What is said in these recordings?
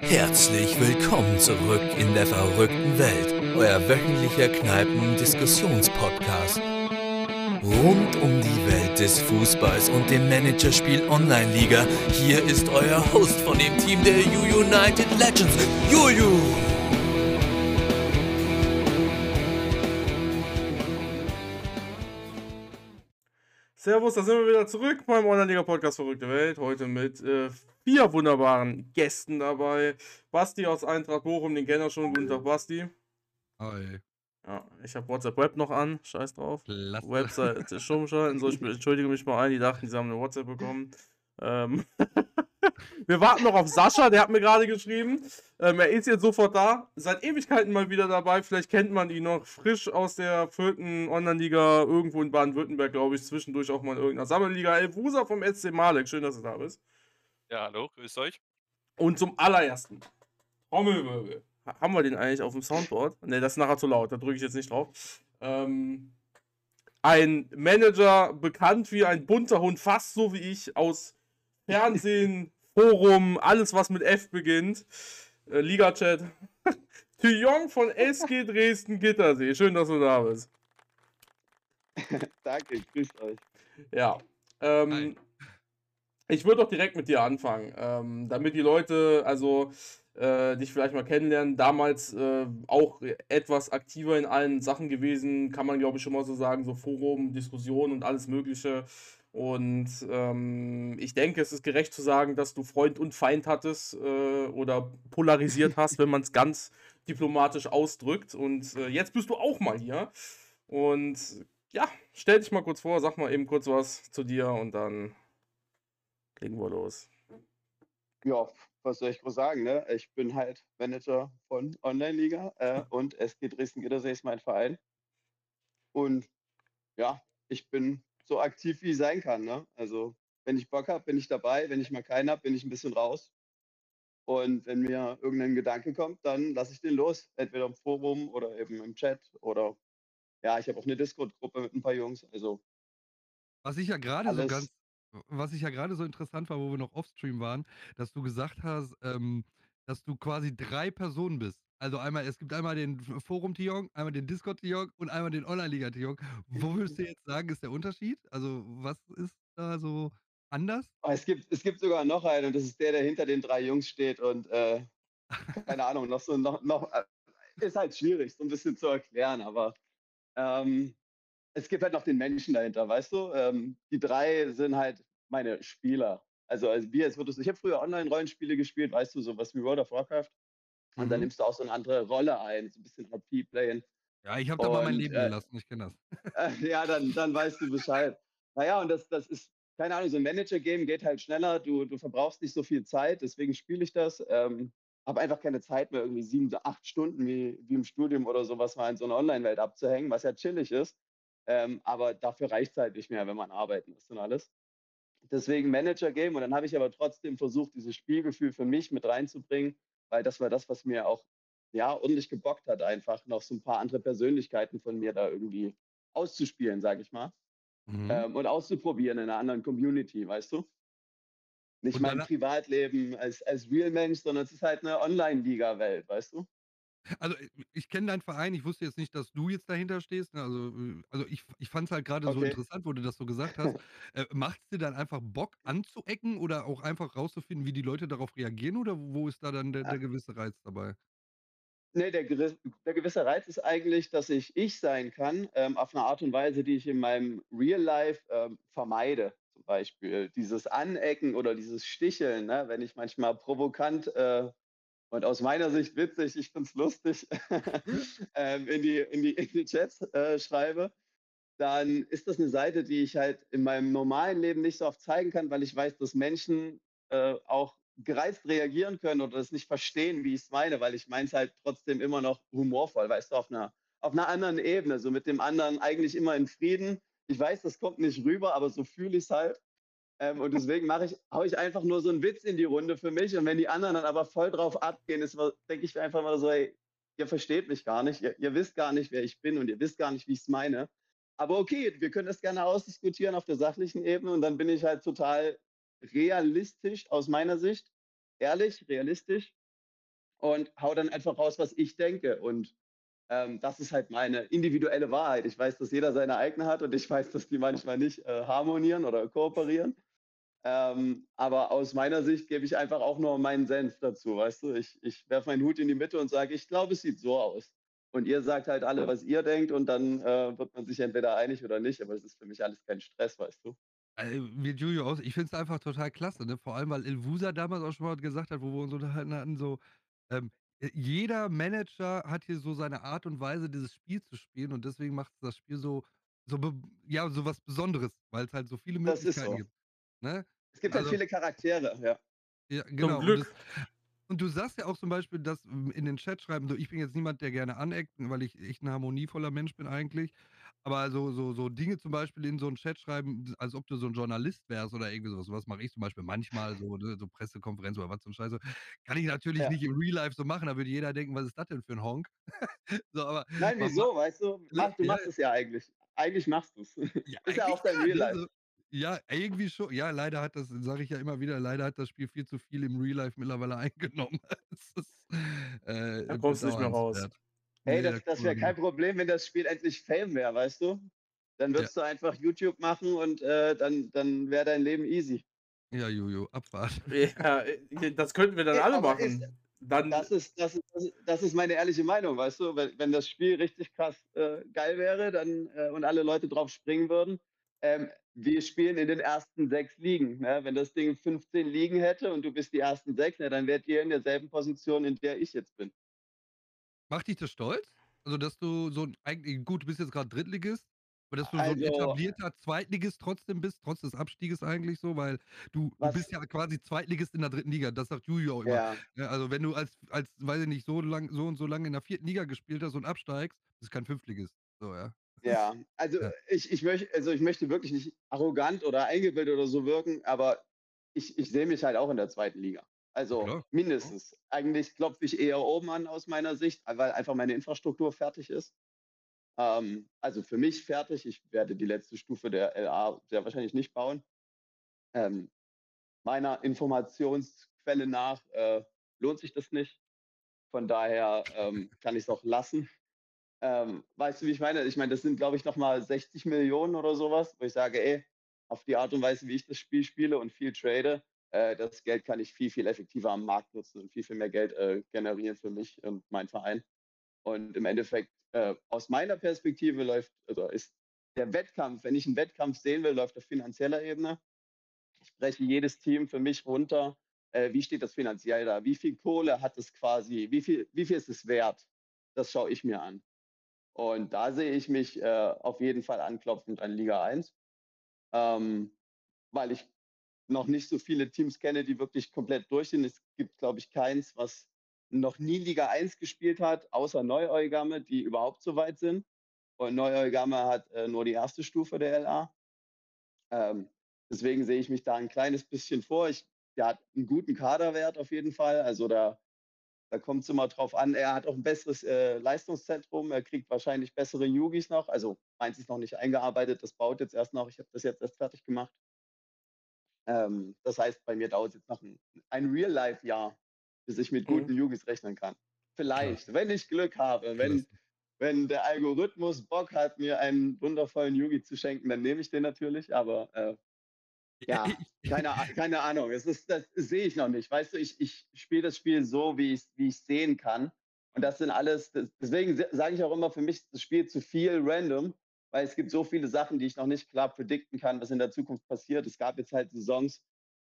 Herzlich willkommen zurück in der verrückten Welt, euer wöchentlicher Kneipen-Diskussionspodcast. Rund um die Welt des Fußballs und dem Managerspiel Online-Liga, hier ist euer Host von dem Team der U United Legends, Juju. Servus, da sind wir wieder zurück beim Online-Liga-Podcast Verrückte Welt. Heute mit äh, vier wunderbaren Gästen dabei. Basti aus Eintracht Bochum, den kennt schon. Guten Tag, Basti. Hi. Ja, ich habe WhatsApp Web noch an. Scheiß drauf. Klasse. Website stumm schalten. So, ich entschuldige mich mal ein, die dachten, sie haben eine WhatsApp bekommen. Ähm wir warten noch auf Sascha, der hat mir gerade geschrieben. Ähm, er ist jetzt sofort da. Seit Ewigkeiten mal wieder dabei. Vielleicht kennt man ihn noch frisch aus der vierten Online-Liga irgendwo in Baden-Württemberg, glaube ich. Zwischendurch auch mal in irgendeiner Sammelliga. Elfusa vom SC Malek. Schön, dass du da bist. Ja, hallo, grüß euch. Und zum allerersten. Trommelwirbel. Ha- Haben wir den eigentlich auf dem Soundboard? Ne, das ist nachher zu laut, da drücke ich jetzt nicht drauf. Ähm, ein Manager, bekannt wie ein bunter Hund, fast so wie ich, aus Fernsehen, Forum, alles was mit F beginnt. Äh, Liga-Chat. Thuyon von SG Dresden Gittersee. Schön, dass du da bist. Danke, grüßt euch. Ja. Ähm, ich würde doch direkt mit dir anfangen, ähm, damit die Leute also äh, dich vielleicht mal kennenlernen. Damals äh, auch etwas aktiver in allen Sachen gewesen, kann man glaube ich schon mal so sagen, so Forum, Diskussion und alles Mögliche. Und ähm, ich denke, es ist gerecht zu sagen, dass du Freund und Feind hattest äh, oder polarisiert hast, wenn man es ganz diplomatisch ausdrückt. Und äh, jetzt bist du auch mal hier. Und ja, stell dich mal kurz vor, sag mal eben kurz was zu dir und dann legen wir los. Ja, was soll ich groß sagen, ne? Ich bin halt Manager von Online-Liga äh, und SG Dresden Gittersee ist mein Verein. Und ja, ich bin so aktiv, wie ich sein kann, ne? Also, wenn ich Bock habe, bin ich dabei. Wenn ich mal keinen habe, bin ich ein bisschen raus. Und wenn mir irgendein Gedanke kommt, dann lasse ich den los. Entweder im Forum oder eben im Chat oder ja, ich habe auch eine Discord-Gruppe mit ein paar Jungs. Also Was ich ja gerade so ganz, was ich ja gerade so interessant war, wo wir noch offstream waren, dass du gesagt hast, ähm, dass du quasi drei Personen bist. Also einmal, es gibt einmal den Forum Tiong, einmal den Discord Tiong und einmal den Online-Liga Tiong. Wo würdest du jetzt sagen, ist der Unterschied? Also was ist da so anders? Oh, es gibt, es gibt sogar noch einen und das ist der, der hinter den drei Jungs steht und äh, keine Ahnung, noch so noch, noch äh, ist halt schwierig, so ein bisschen zu erklären, aber ähm, es gibt halt noch den Menschen dahinter, weißt du? Ähm, die drei sind halt meine Spieler. Also, also wie jetzt würdest du, ich habe früher Online-Rollenspiele gespielt, weißt du, sowas wie World of Warcraft. Und dann Mhm. nimmst du auch so eine andere Rolle ein, so ein bisschen RP-Playen. Ja, ich habe da mal mein Leben äh, gelassen, ich kenne das. Äh, ja, dann, dann weißt du Bescheid. Naja, und das, das ist, keine Ahnung, so ein Manager-Game geht halt schneller, du, du verbrauchst nicht so viel Zeit, deswegen spiele ich das. Ähm, habe einfach keine Zeit mehr, irgendwie sieben, acht Stunden wie, wie im Studium oder sowas mal in so einer Online-Welt abzuhängen, was ja chillig ist. Ähm, aber dafür reicht es halt nicht mehr, wenn man arbeiten ist und alles. Deswegen Manager-Game und dann habe ich aber trotzdem versucht, dieses Spielgefühl für mich mit reinzubringen, weil das war das, was mir auch ja, ordentlich gebockt hat, einfach noch so ein paar andere Persönlichkeiten von mir da irgendwie auszuspielen, sage ich mal. Mhm. Ähm, und auszuprobieren in einer anderen Community, weißt du? Nicht mein Privatleben als, als Real Mensch, sondern es ist halt eine Online-Liga-Welt, weißt du? Also ich- ich kenne deinen Verein, ich wusste jetzt nicht, dass du jetzt dahinter stehst. ne, Also, äh, also ich, ich fand es halt gerade so Okay. interessant, wo du das so gesagt hast. äh, Macht es dir dann einfach Bock anzuecken oder auch einfach rauszufinden, wie die Leute darauf reagieren oder wo ist da dann der, Ah. der gewisse Reiz dabei? Nee, der, geris- der gewisse Reiz ist eigentlich, dass ich ich sein kann, ähm, auf eine Art und Weise, die ich in meinem Real Life ähm, vermeide. Zum Beispiel dieses Anecken oder dieses Sticheln, ne? wenn ich manchmal provokant äh, und aus meiner Sicht witzig, ich finde es lustig, ähm, in, die, in, die, in die Chats äh, schreibe, dann ist das eine Seite, die ich halt in meinem normalen Leben nicht so oft zeigen kann, weil ich weiß, dass Menschen äh, auch gereizt reagieren können oder das nicht verstehen, wie ich es meine, weil ich meine es halt trotzdem immer noch humorvoll, weißt du, auf einer, auf einer anderen Ebene, so mit dem anderen eigentlich immer in Frieden. Ich weiß, das kommt nicht rüber, aber so fühle ich es halt. Ähm, und deswegen mache ich, hau ich einfach nur so einen Witz in die Runde für mich. Und wenn die anderen dann aber voll drauf abgehen, ist, denke ich mir einfach mal so, ey, ihr versteht mich gar nicht, ihr, ihr wisst gar nicht, wer ich bin und ihr wisst gar nicht, wie ich es meine. Aber okay, wir können das gerne ausdiskutieren auf der sachlichen Ebene und dann bin ich halt total realistisch aus meiner Sicht, ehrlich, realistisch und hau dann einfach raus, was ich denke. Und ähm, das ist halt meine individuelle Wahrheit. Ich weiß, dass jeder seine eigene hat und ich weiß, dass die manchmal nicht äh, harmonieren oder kooperieren. Ähm, aber aus meiner Sicht gebe ich einfach auch nur meinen Senf dazu, weißt du? Ich, ich werfe meinen Hut in die Mitte und sage, ich glaube, es sieht so aus. Und ihr sagt halt alle, was ihr denkt und dann äh, wird man sich entweder einig oder nicht. Aber es ist für mich alles kein Stress, weißt du? Äh, wie Julio aus. Ich finde es einfach total klasse, ne? Vor allem, weil Ilvusa damals auch schon mal gesagt hat, wo wir uns unterhalten hatten, so, ähm, äh, jeder Manager hat hier so seine Art und Weise, dieses Spiel zu spielen und deswegen macht das Spiel so, so ja, so was Besonderes, weil es halt so viele Möglichkeiten so. gibt. Ne? Es gibt halt also, halt viele Charaktere, ja. Ja, genau. Zum Glück. Und, das, und, du sagst ja auch zum Beispiel, dass in den Chat schreiben, so, ich bin jetzt niemand, der gerne aneckt, weil ich echt ein harmonievoller Mensch bin eigentlich. Aber so, so, so Dinge zum Beispiel in so einen Chat schreiben, als ob du so ein Journalist wärst oder irgendwie sowas. Was mache ich zum Beispiel manchmal, so, ne, so Pressekonferenz oder was zum Scheiße. Kann ich natürlich ja. nicht im Real Life so machen, da würde jeder denken, was ist das denn für ein Honk? so, aber, Nein, wieso, weißt du? Mach, du machst es ja eigentlich. Eigentlich machst du es. Ja, ist ja auch dein Real ne, Life. So, ja, irgendwie schon. Ja, leider hat das, sage ich ja immer wieder, leider hat das Spiel viel zu viel im Real Life mittlerweile eingenommen. ist, äh, da kommst du nicht mehr raus. Hey, das, das wäre kein Problem, wenn das Spiel endlich Fame wäre, weißt du? Dann würdest ja. du einfach YouTube machen und äh, dann, dann wäre dein Leben easy. Ja, Jojo, Abfahrt. Ja, äh, das könnten wir dann hey, alle machen. Ist, dann das, ist, das, ist, das ist meine ehrliche Meinung, weißt du? Wenn, wenn das Spiel richtig krass äh, geil wäre dann, äh, und alle Leute drauf springen würden, ähm, wir spielen in den ersten sechs Ligen. Ne? Wenn das Ding 15 Ligen hätte und du bist die ersten sechs, ne, dann wärt ihr in derselben Position, in der ich jetzt bin. Macht dich das stolz? Also, dass du so eigentlich gut, du bist jetzt gerade Drittligist, aber dass du also, so ein etablierter Zweitligist trotzdem bist, trotz des Abstieges eigentlich so, weil du, du bist ja quasi Zweitligist in der dritten Liga, das sagt Julio auch immer. Ja. Ja, also wenn du als, als, weiß ich nicht, so lang, so und so lange in der vierten Liga gespielt hast und absteigst, bist du kein Fünftligist. So, ja. Ja, also ja. Ich, ich, möchte, also ich möchte wirklich nicht arrogant oder eingebildet oder so wirken, aber ich, ich sehe mich halt auch in der zweiten Liga. Also Klar. mindestens. Eigentlich klopfe ich eher oben an aus meiner Sicht, weil einfach meine Infrastruktur fertig ist. Ähm, also für mich fertig. Ich werde die letzte Stufe der LA sehr wahrscheinlich nicht bauen. Ähm, meiner Informationsquelle nach äh, lohnt sich das nicht. Von daher ähm, kann ich es auch lassen. Ähm, weißt du, wie ich meine? Ich meine, das sind, glaube ich, nochmal 60 Millionen oder sowas, wo ich sage, ey, auf die Art und Weise, wie ich das Spiel spiele und viel trade, äh, das Geld kann ich viel, viel effektiver am Markt nutzen und viel, viel mehr Geld äh, generieren für mich und meinen Verein. Und im Endeffekt, äh, aus meiner Perspektive läuft, also ist der Wettkampf, wenn ich einen Wettkampf sehen will, läuft auf finanzieller Ebene. Ich breche jedes Team für mich runter. Äh, wie steht das finanziell da? Wie viel Kohle hat es quasi? Wie viel, wie viel ist es wert? Das schaue ich mir an. Und da sehe ich mich äh, auf jeden Fall anklopfend an Liga 1, ähm, weil ich noch nicht so viele Teams kenne, die wirklich komplett durch sind. Es gibt, glaube ich, keins, was noch nie Liga 1 gespielt hat, außer Neu-Eugame, die überhaupt so weit sind. Und Neu-Eugame hat äh, nur die erste Stufe der LA. Ähm, deswegen sehe ich mich da ein kleines bisschen vor. Ich, der hat einen guten Kaderwert auf jeden Fall. Also da, da kommt es immer drauf an. Er hat auch ein besseres äh, Leistungszentrum. Er kriegt wahrscheinlich bessere Yugis noch. Also meins ist noch nicht eingearbeitet. Das baut jetzt erst noch. Ich habe das jetzt erst fertig gemacht. Ähm, das heißt, bei mir dauert es jetzt noch ein, ein Real-Life-Jahr, bis ich mit mhm. guten Yugis rechnen kann. Vielleicht, Klar. wenn ich Glück habe, wenn, wenn der Algorithmus Bock hat, mir einen wundervollen Yugi zu schenken, dann nehme ich den natürlich, aber äh, ja, keine, keine Ahnung. Es ist, das sehe ich noch nicht. Weißt du, ich, ich spiele das Spiel so, wie ich es wie sehen kann. Und das sind alles, deswegen sage ich auch immer, für mich ist das Spiel zu viel random, weil es gibt so viele Sachen, die ich noch nicht klar predikten kann, was in der Zukunft passiert. Es gab jetzt halt Saisons.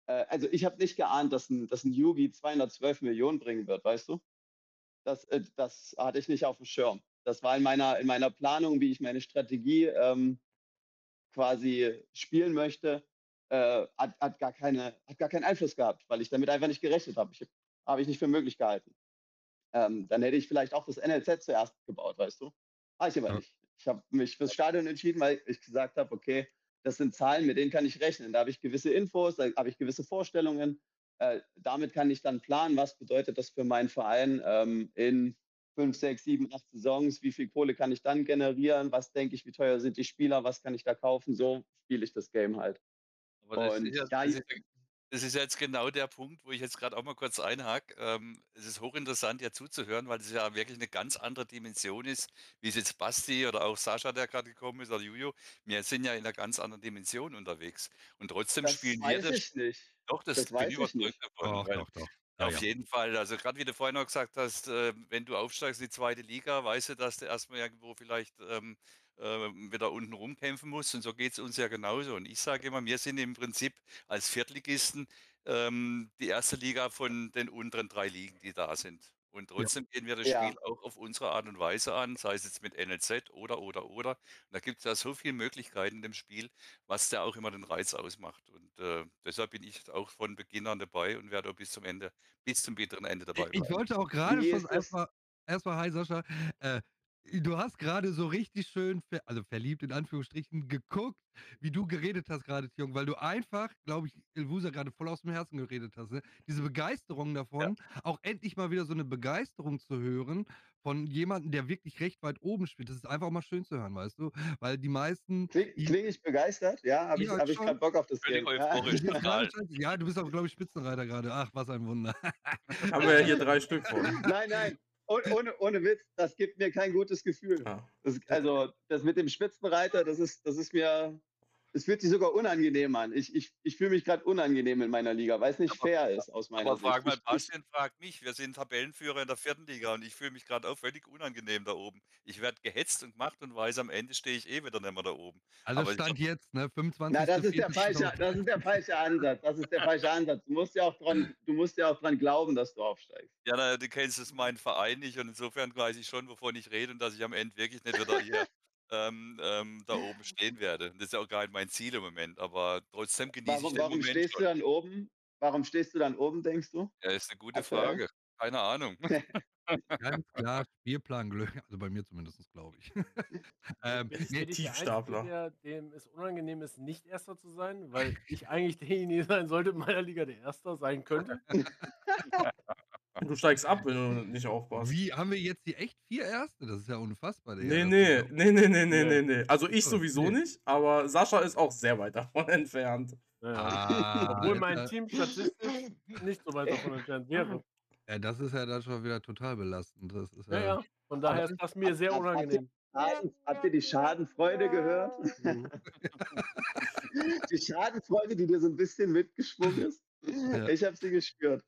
Äh, also ich habe nicht geahnt, dass ein, dass ein Yugi 212 Millionen bringen wird, weißt du? Das, äh, das hatte ich nicht auf dem Schirm. Das war in meiner, in meiner Planung, wie ich meine Strategie ähm, quasi spielen möchte, äh, hat, hat, gar keine, hat gar keinen Einfluss gehabt, weil ich damit einfach nicht gerechnet habe. Ich, habe ich nicht für möglich gehalten. Ähm, dann hätte ich vielleicht auch das NLZ zuerst gebaut, weißt du? Habe ich aber ja. nicht. Ich habe mich fürs Stadion entschieden, weil ich gesagt habe, okay, das sind Zahlen, mit denen kann ich rechnen. Da habe ich gewisse Infos, da habe ich gewisse Vorstellungen. Äh, damit kann ich dann planen, was bedeutet das für meinen Verein ähm, in fünf, sechs, sieben, acht Saisons, wie viel Kohle kann ich dann generieren, was denke ich, wie teuer sind die Spieler, was kann ich da kaufen, so spiele ich das Game halt. Aber das, Und, ist ja, das, ist ja, Das ist jetzt genau der Punkt, wo ich jetzt gerade auch mal kurz einhake. Ähm, es ist hochinteressant, dir zuzuhören, weil es ja wirklich eine ganz andere Dimension ist, wie es jetzt Basti oder auch Sascha, der gerade gekommen ist, oder Juju. Wir sind ja in einer ganz anderen Dimension unterwegs. Und trotzdem Das spielen wir das ich nicht. doch, das Das bin weiß ich überzeugt nicht. davon, Doch, weil doch, doch. Ja, auf ja. jeden Fall. Also gerade wie du vorhin noch gesagt hast, äh, wenn du aufsteigst in die zweite Liga, weißt du, dass du erstmal irgendwo vielleicht ähm, äh, wieder unten rumkämpfen musst. Und so geht es uns ja genauso. Und ich sage immer, wir sind im Prinzip als Viertligisten ähm, die erste Liga von den unteren drei Ligen, die da sind. Und trotzdem gehen wir das Ja. Spiel auch auf unsere Art und Weise an, sei es jetzt mit NLZ oder, oder, oder. Und da gibt es ja so viele Möglichkeiten in dem Spiel, was da auch immer den Reiz ausmacht. Und äh, deshalb bin ich auch von Beginn an dabei und werde auch bis zum Ende, bis zum bitteren Ende dabei Ich bleiben. wollte auch gerade das? erstmal erstmal hi Sascha, äh, du hast gerade so richtig schön ver also verliebt in Anführungsstrichen geguckt, wie du geredet hast gerade, Jung, weil du einfach, glaube ich, Ilvusa gerade voll aus dem Herzen geredet hast, ne? Diese Begeisterung davon, auch endlich mal wieder so eine Begeisterung zu hören von jemandem, der wirklich recht weit oben spielt. Das ist einfach mal schön zu hören, weißt du? Weil die meisten Klinge kling ich begeistert? Ja, habe ich, Ja, hab ich gerade Bock auf das Game. Ja. ja, du bist auch, glaube ich, Spitzenreiter gerade. Ach, was ein Wunder. Haben wir ja hier drei Stück von. Nein, nein. Oh, ohne, ohne Witz, das gibt mir kein gutes Gefühl. Ja. Das, also, das mit dem Spitzenreiter, das ist, das ist mir, es fühlt sich sogar unangenehm an. Ich, ich, ich fühle mich gerade unangenehm in meiner Liga, weil es nicht Aber- fair ist aus meiner Aber frag mal Sicht. Ich, ich, Bastian, frag mich. Wir sind Tabellenführer in der vierten Liga und ich fühle mich gerade auch völlig unangenehm da oben. Ich werde gehetzt und gemacht und weiß, am Ende stehe ich eh wieder nicht mehr da oben. Also Aber ich Stand jetzt, ne? 25. na, das ist der falsche, das ist der falsche Ansatz. Das ist der falsche Ansatz. Du musst ja auch dran, du musst ja auch dran glauben, dass du aufsteigst. Ja, na, du kennst es meinen Verein nicht und insofern weiß ich schon, wovon ich rede und dass ich am Ende wirklich nicht wieder hier ähm, ähm, da oben stehen werde. Das ist ja auch gar nicht mein Ziel im Moment, aber trotzdem genieße ich Warum, den warum Moment stehst du dann oben? Warum stehst du dann oben, denkst du? Ja, ist eine gute Aktuell? Frage. Keine Ahnung. Ganz klar, Spielplan Glück, also bei mir zumindest, glaube ich. ähm, ich, nee, bin ich der Tiefstapler. Der, dem es unangenehm ist, nicht Erster zu sein, weil ich eigentlich derjenige sein sollte in meiner Liga, der Erster sein könnte. Du steigst ab, wenn du nicht aufpasst. wie haben wir jetzt hier echt vier Erste? Das ist ja unfassbar. Digga. Nee, nee, nee, nee, nee, nee, Nee. nee. Also ich Oh, sowieso nee. nicht, aber Sascha ist auch sehr weit davon entfernt. Ja. Ah, Obwohl mein Alter. Team statistisch nicht so weit davon entfernt wäre. Ja, das ist ja dann schon wieder total belastend. Das ist Ja, ja, ja. Von daher ist das mir sehr unangenehm. Habt ihr die Schadenfreude gehört? Mhm. Die Schadenfreude, die dir so ein bisschen mitgeschwungen ist? Ja. Ich habe sie gespürt.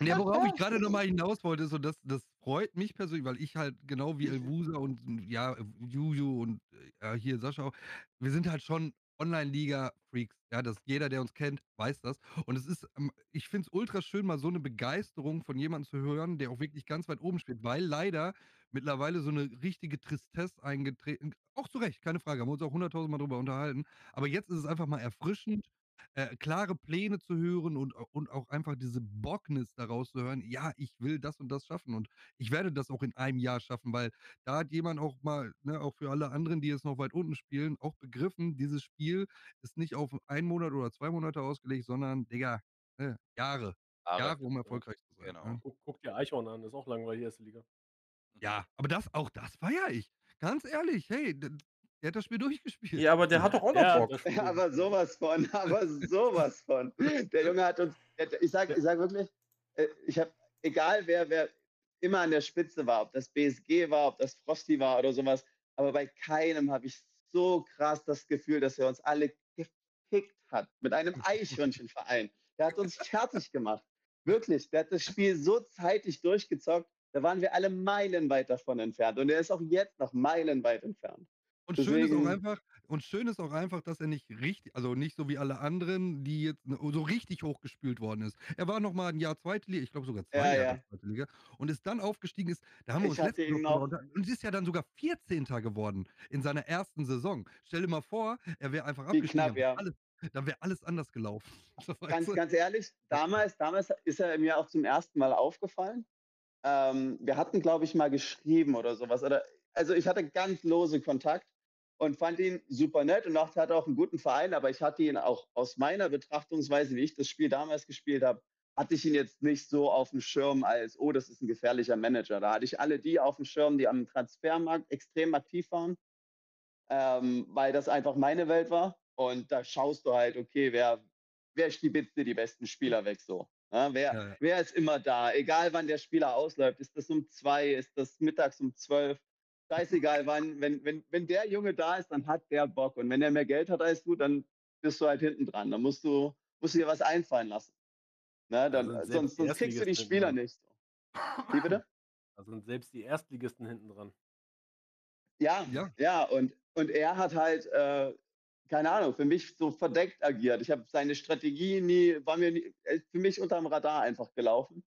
Ja, worauf ich gerade nochmal hinaus wollte, ist, und das, das freut mich persönlich, weil ich halt genau wie Elvusa und ja, Juju und äh, hier Sascha auch, wir sind halt schon Online-Liga-Freaks. Ja, das, jeder, der uns kennt, weiß das. Und es ist, ähm, ich finde es ultra schön, mal so eine Begeisterung von jemandem zu hören, der auch wirklich ganz weit oben spielt, weil leider mittlerweile so eine richtige Tristesse eingetreten, auch zu Recht, keine Frage, haben wir uns auch hunderttausendmal drüber unterhalten. Aber jetzt ist es einfach mal erfrischend, äh, klare Pläne zu hören und, und auch einfach diese Bockness daraus zu hören, ja, ich will das und das schaffen und ich werde das auch in einem Jahr schaffen, weil da hat jemand auch mal, ne, auch für alle anderen, die jetzt noch weit unten spielen, auch begriffen, dieses Spiel ist nicht auf einen Monat oder zwei Monate ausgelegt, sondern, Digga, ne, Jahre, Jahre. Jahre, um erfolgreich zu sein. Genau. Ne? Guck, guck dir Eichhorn an, ist auch langweilig, erste Liga. Ja, aber das, auch das feiere ich. Ganz ehrlich, hey, der hat das Spiel durchgespielt. Ja, aber der hat doch auch noch Ja, Bock. aber sowas von, aber sowas von. Der Junge hat uns, ich sag, ich sag wirklich, äh, ich habe, egal wer, wer immer an der Spitze war, ob das BSG war, ob das Frosty war oder sowas, aber bei keinem habe ich so krass das Gefühl, dass er uns alle gekickt hat. Mit einem Eichhörnchenverein. Der hat uns fertig gemacht. Wirklich, der hat das Spiel so zeitig durchgezockt, da waren wir alle meilenweit davon entfernt. Und er ist auch jetzt noch meilenweit entfernt. Und schön ist auch Deswegen- einfach, und schön ist auch einfach, dass er nicht richtig, also nicht so wie alle anderen, die jetzt so richtig hochgespült worden ist. Er war noch mal ein Jahr zweite Liga, ich glaube sogar zwei Ja, Jahre ja. zweite Liga und ist dann aufgestiegen ist, da haben wir uns unter- und ist ja dann sogar 14. geworden in seiner ersten Saison. Stell dir mal vor, er wäre einfach abgestiegen, knapp, ja. alles, dann wäre alles anders gelaufen. Ganz, ganz ehrlich, damals, damals ist er mir auch zum ersten Mal aufgefallen. Ähm, wir hatten, glaube ich, mal geschrieben oder sowas. Oder, also ich hatte ganz lose Kontakt und fand ihn super nett und dachte, er hat auch einen guten Verein, aber ich hatte ihn auch aus meiner Betrachtungsweise, wie ich das Spiel damals gespielt habe, hatte ich ihn jetzt nicht so auf dem Schirm als, oh, das ist ein gefährlicher Manager. Da hatte ich alle die auf dem Schirm, die am Transfermarkt extrem aktiv waren, ähm, weil das einfach meine Welt war. Und da schaust du halt, okay, wer, wer stibitzt dir die besten Spieler weg so? Ja, wer, Ja, ja. wer ist immer da? Egal wann der Spieler ausläuft. Ist das um zwei? Ist das mittags um zwölf? Scheißegal wann. Wenn, wenn, wenn der Junge da ist, dann hat der Bock. Und wenn er mehr Geld hat als du, dann bist du halt hinten dran. Dann musst du, musst du dir was einfallen lassen. Na, dann, selbst sonst, die sonst kriegst du die Spieler dran. nicht. Wie bitte? Da sind selbst die Erstligisten hinten dran. Ja, Ja. ja, und, und er hat halt, äh, keine Ahnung, für mich so verdeckt agiert. Ich habe seine Strategie nie, war mir nie, ist für mich unterm Radar einfach gelaufen.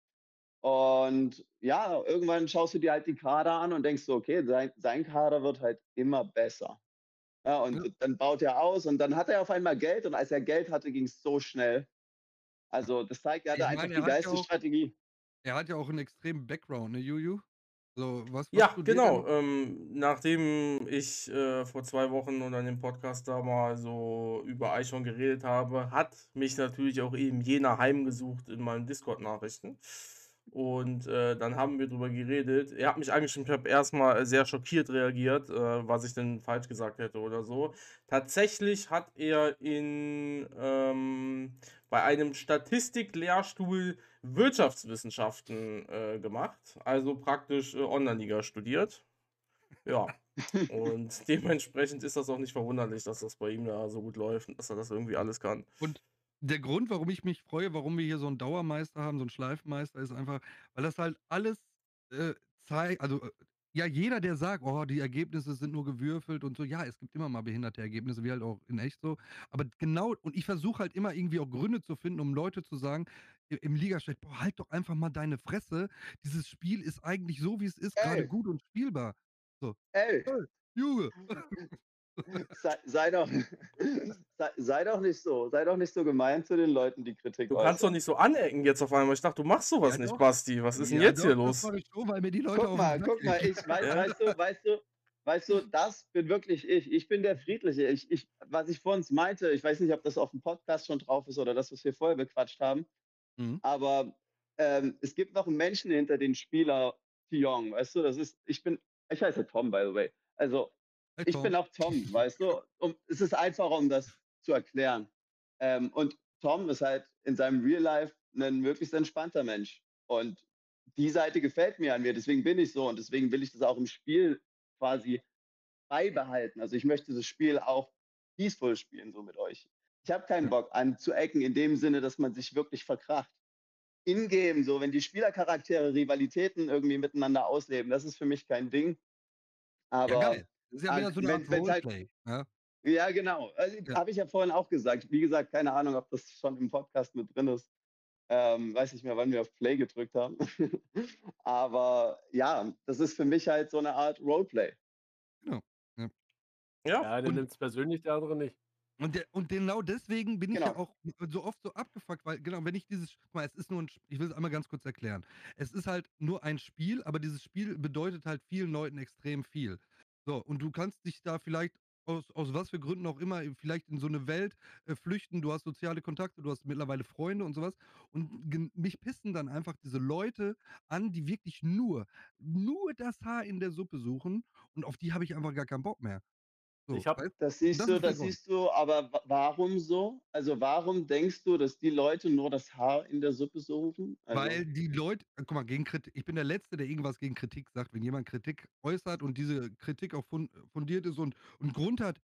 Und ja, irgendwann schaust du dir halt die Kader an und denkst so, okay, sein, sein Kader wird halt immer besser. Ja, und Ja. dann baut er aus und dann hat er auf einmal Geld und als er Geld hatte, ging es so schnell. Also das zeigt, er hatte Ich einfach meine, die hat ja geilste auch- Strategie. Er hat ja auch einen extremen Background, ne, Juju? So, was, Ja, genau. Ähm, nachdem ich äh, vor zwei Wochen unter dem Podcast da mal so über Eichhorn geredet habe, hat mich natürlich auch eben jener heimgesucht in meinen Discord-Nachrichten. Und äh, dann haben wir drüber geredet. Er hat mich angeschrieben, ich habe erstmal sehr schockiert reagiert, äh, was ich denn falsch gesagt hätte oder so. Tatsächlich hat er in ähm, bei einem Statistik-Lehrstuhl Wirtschaftswissenschaften äh, gemacht, also praktisch äh, Online-Liga studiert. Ja, und dementsprechend ist das auch nicht verwunderlich, dass das bei ihm da so gut läuft und dass er das irgendwie alles kann. Der Grund, warum ich mich freue, warum wir hier so einen Dauermeister haben, so einen Schleifmeister, ist einfach, weil das halt alles äh, zeigt, also äh, ja, jeder, der sagt, oh, die Ergebnisse sind nur gewürfelt und so, ja, es gibt immer mal behinderte Ergebnisse, wie halt auch in echt so. Aber genau, und ich versuche halt immer irgendwie auch Gründe zu finden, um Leute zu sagen, im Ligaschnitt, boah, halt doch einfach mal deine Fresse. Dieses Spiel ist eigentlich so, wie es ist, gerade gut und spielbar. Ey, Junge, sei, sei doch, sei, sei doch nicht so, sei doch nicht so gemein zu den Leuten, die Kritik Du kannst doch nicht so anecken jetzt auf einmal. Ich dachte, du machst sowas Ja, nicht, doch. Basti. Was ist denn Ja, jetzt doch, hier das los? ich schon, weil mir die Leute Guck mal, guck mal, ich weiß, Ja. weißt du, weißt du, weißt du, das bin wirklich ich. Ich bin der Friedliche. Ich, ich, was ich vor uns meinte, ich weiß nicht, ob das auf dem Podcast schon drauf ist oder das, was wir vorher bequatscht haben, Mhm. aber ähm, es gibt noch einen Menschen hinter den Spieler Thiong, weißt du, das ist, ich bin, ich heiße Tom, by the way. Also, ich bin auch Tom, weißt du? Um, es ist einfacher, um das zu erklären. Ähm, und Tom ist halt in seinem Real Life ein möglichst entspannter Mensch. Und die Seite gefällt mir an mir, deswegen bin ich so und deswegen will ich das auch im Spiel quasi beibehalten. Also ich möchte das Spiel auch peaceful spielen, so mit euch. Ich habe keinen Bock an zu ecken in dem Sinne, dass man sich wirklich verkracht. In-game, so wenn die Spielercharaktere Rivalitäten irgendwie miteinander ausleben, das ist für mich kein Ding. Aber ja. Das ist ja ah, wieder so eine wenn- Art halt- Roleplay. Ja? ja, genau. Also, Ja. Habe ich ja vorhin auch gesagt. Wie gesagt, keine Ahnung, ob das schon im Podcast mit drin ist. Ähm, weiß nicht mehr, wann wir auf Play gedrückt haben. Aber ja, das ist für mich halt so eine Art Roleplay. Ja, Ja, der und- nimmt es persönlich, der andere nicht. Und, der, und genau deswegen bin ich ja Genau. auch so oft so abgefuckt, weil genau, wenn ich dieses, guck mal, es ist nur ein, ich will es einmal ganz kurz erklären. Es ist halt nur ein Spiel, aber dieses Spiel bedeutet halt vielen Leuten extrem viel. So, und du kannst dich da vielleicht aus, aus was für Gründen auch immer, vielleicht in so eine Welt äh, flüchten, du hast soziale Kontakte, du hast mittlerweile Freunde und sowas. Und gen- mich pissen dann einfach diese Leute an, die wirklich nur, nur das Haar in der Suppe suchen und auf die habe ich einfach gar keinen Bock mehr. So, Ich hab-? Das siehst du, das siehst du, aber wa- warum so? Also warum denkst du, dass die Leute nur das Haar in der Suppe suchen? Also, Weil die Leute, äh, guck mal, gegen Kritik, ich bin der Letzte, der irgendwas gegen Kritik sagt. Wenn jemand Kritik äußert und diese Kritik auch fun fundiert ist und, und Grund hat,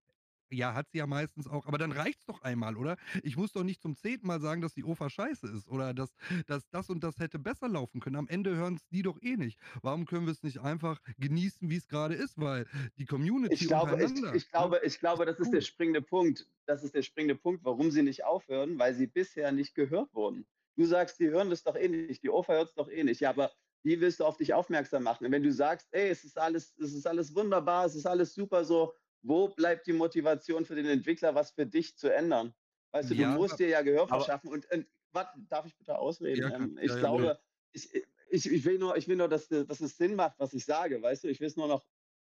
ja, hat sie ja meistens auch, aber dann reicht's doch einmal, oder? Ich muss doch nicht zum zehnten Mal sagen, dass die OFA scheiße ist oder dass, dass das und das hätte besser laufen können. Am Ende hören es die doch eh nicht. Warum können wir es nicht einfach genießen, wie es gerade ist? Weil die Community ich glaube, ich, ich glaube, ich glaube, das ist der springende Punkt. Das ist der springende Punkt, warum sie nicht aufhören, weil sie bisher nicht gehört wurden. Du sagst, die hören das doch eh nicht, die OFA hört es doch eh nicht. Ja, aber wie willst du auf dich aufmerksam machen? Und wenn du sagst, ey, es ist alles, es ist alles wunderbar, es ist alles super so, wo bleibt die Motivation für den Entwickler, was für dich zu ändern? Weißt du, Ja, du musst dir ja Gehör verschaffen. Und, und warte, darf ich bitte ausreden? Ja, ähm, ich Ja, glaube, ich, ich, ich will nur, ich will nur dass, dass es Sinn macht, was ich sage. Weißt du, ich will es nur noch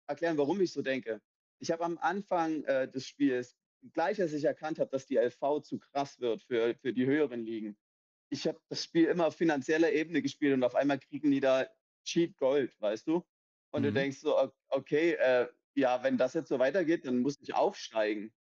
erklären, warum ich so denke. Ich habe am Anfang äh, des Spiels, gleich als ich erkannt habe, dass die LV zu krass wird für, für die höheren Ligen, ich habe das Spiel immer auf finanzieller Ebene gespielt und auf einmal kriegen die da Cheat Gold, weißt du? Und du Mhm. denkst so, okay, äh, ja, wenn das jetzt so weitergeht, dann muss ich aufsteigen.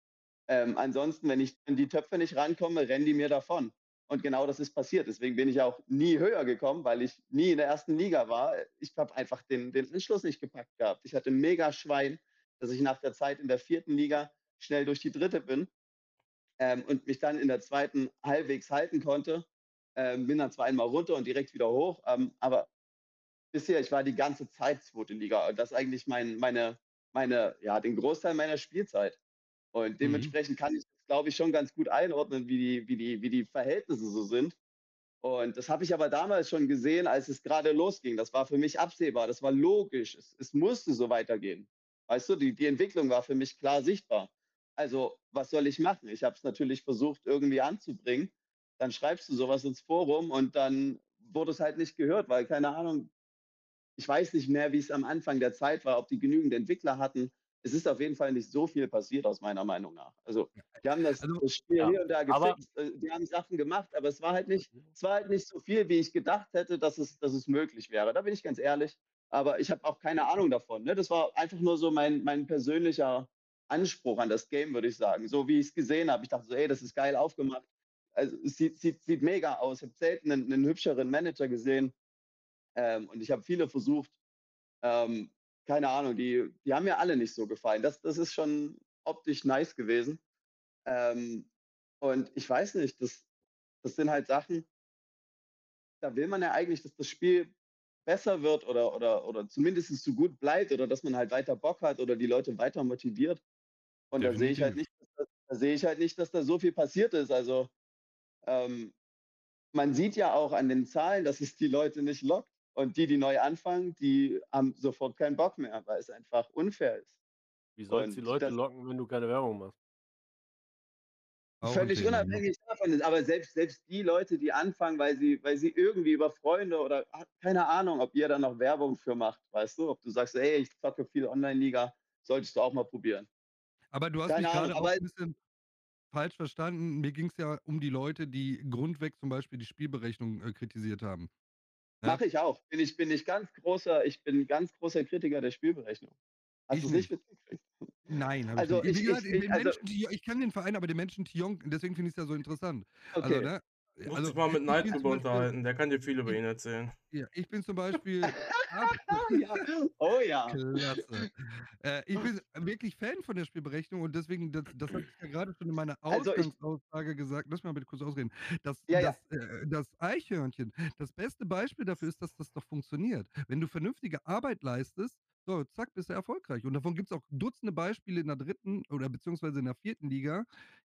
Ähm, ansonsten, wenn ich in die Töpfe nicht rankomme, rennen die mir davon. Und genau das ist passiert. Deswegen bin ich auch nie höher gekommen, weil ich nie in der ersten Liga war. Ich habe einfach den, den Anschluss nicht gepackt gehabt. Ich hatte mega Schwein, dass ich nach der Zeit in der vierten Liga schnell durch die dritte bin ähm, und mich dann in der zweiten halbwegs halten konnte. Ähm, bin dann zwar einmal runter und direkt wieder hoch, ähm, aber bisher, ich war die ganze Zeit zweite Liga. Und das ist eigentlich mein, meine, meine, ja, den Großteil meiner Spielzeit. Und Mhm. dementsprechend kann ich das, glaube ich, schon ganz gut einordnen, wie die, wie die, wie die Verhältnisse so sind. Und das habe ich aber damals schon gesehen, als es gerade losging. Das war für mich absehbar, das war logisch. Es, es musste so weitergehen. Weißt du, die, die Entwicklung war für mich klar sichtbar. Also, was soll ich machen? Ich habe es natürlich versucht, irgendwie anzubringen. Dann schreibst du sowas ins Forum und dann wurde es halt nicht gehört, weil, keine Ahnung, ich weiß nicht mehr, wie es am Anfang der Zeit war, ob die genügend Entwickler hatten. Es ist auf jeden Fall nicht so viel passiert, aus meiner Meinung nach. Also, die haben das, Also, das Spiel ja, hier und da gefixt, äh, die haben Sachen gemacht, aber es war halt nicht, es war halt nicht so viel, wie ich gedacht hätte, dass es, dass es möglich wäre. Da bin ich ganz ehrlich. Aber ich habe auch keine Ahnung davon. Ne? Das war einfach nur so mein, mein persönlicher Anspruch an das Game, würde ich sagen. So wie ich es gesehen habe. Ich dachte so, ey, das ist geil aufgemacht. Also es sieht, sieht, sieht mega aus. Ich habe selten einen, einen hübscheren Manager gesehen. Ähm, und ich habe viele versucht. Ähm, keine Ahnung, die, die haben mir alle nicht so gefallen. Das, das ist schon optisch nice gewesen. Ähm, und ich weiß nicht, das, das sind halt Sachen, da will man ja eigentlich, dass das Spiel besser wird oder, oder, oder zumindest so gut bleibt oder dass man halt weiter Bock hat oder die Leute weiter motiviert. Und da sehe ich halt Definitiv. nicht, dass da, da sehe ich halt nicht, dass da so viel passiert ist. Also ähm, man sieht ja auch an den Zahlen, dass es die Leute nicht lockt. Und die, die neu anfangen, die haben sofort keinen Bock mehr, weil es einfach unfair ist. Wie soll es die Leute das- locken, wenn du keine Werbung machst? Völlig ne? unabhängig davon. Aber selbst, selbst die Leute, die anfangen, weil sie, weil sie irgendwie über Freunde oder keine Ahnung, ob ihr da noch Werbung für macht, weißt du? Ob du sagst, hey, ich zocke viel Online-Liga, solltest du auch mal probieren. Aber du hast Keine mich gerade auch ein bisschen falsch verstanden. Mir ging es ja um die Leute, die grundweg zum Beispiel die Spielberechnung äh, kritisiert haben. Mache ich auch. Bin ich, bin ich ganz großer, ich bin ganz großer Kritiker der Spielberechnung. Hast Ich du es nicht mitgekriegt? Nein, habe Also ich nicht. ich- Wie gesagt, ich- ich- also- Menschen, ich kann den Verein, aber den Menschen Tionk, deswegen finde ich es ja so interessant. Also, Okay. ne? Muss Also, dich mal mit Beispiel- unterhalten. Der kann dir viel über ihn erzählen. Ja, ich bin zum Beispiel. ja. Oh ja. Klasse. Äh, ich bin wirklich Fan von der Spielberechnung und deswegen, das, das habe ich ja gerade schon in meiner Also Ausgangsaussage gesagt. Lass mich mal bitte kurz ausreden. Das, Ja, ja. das, äh, das Eichhörnchen, das beste Beispiel dafür ist, dass das doch funktioniert. Wenn du vernünftige Arbeit leistest, so, zack, bist du erfolgreich. Und davon gibt es auch Dutzende Beispiele in der dritten oder beziehungsweise in der vierten Liga,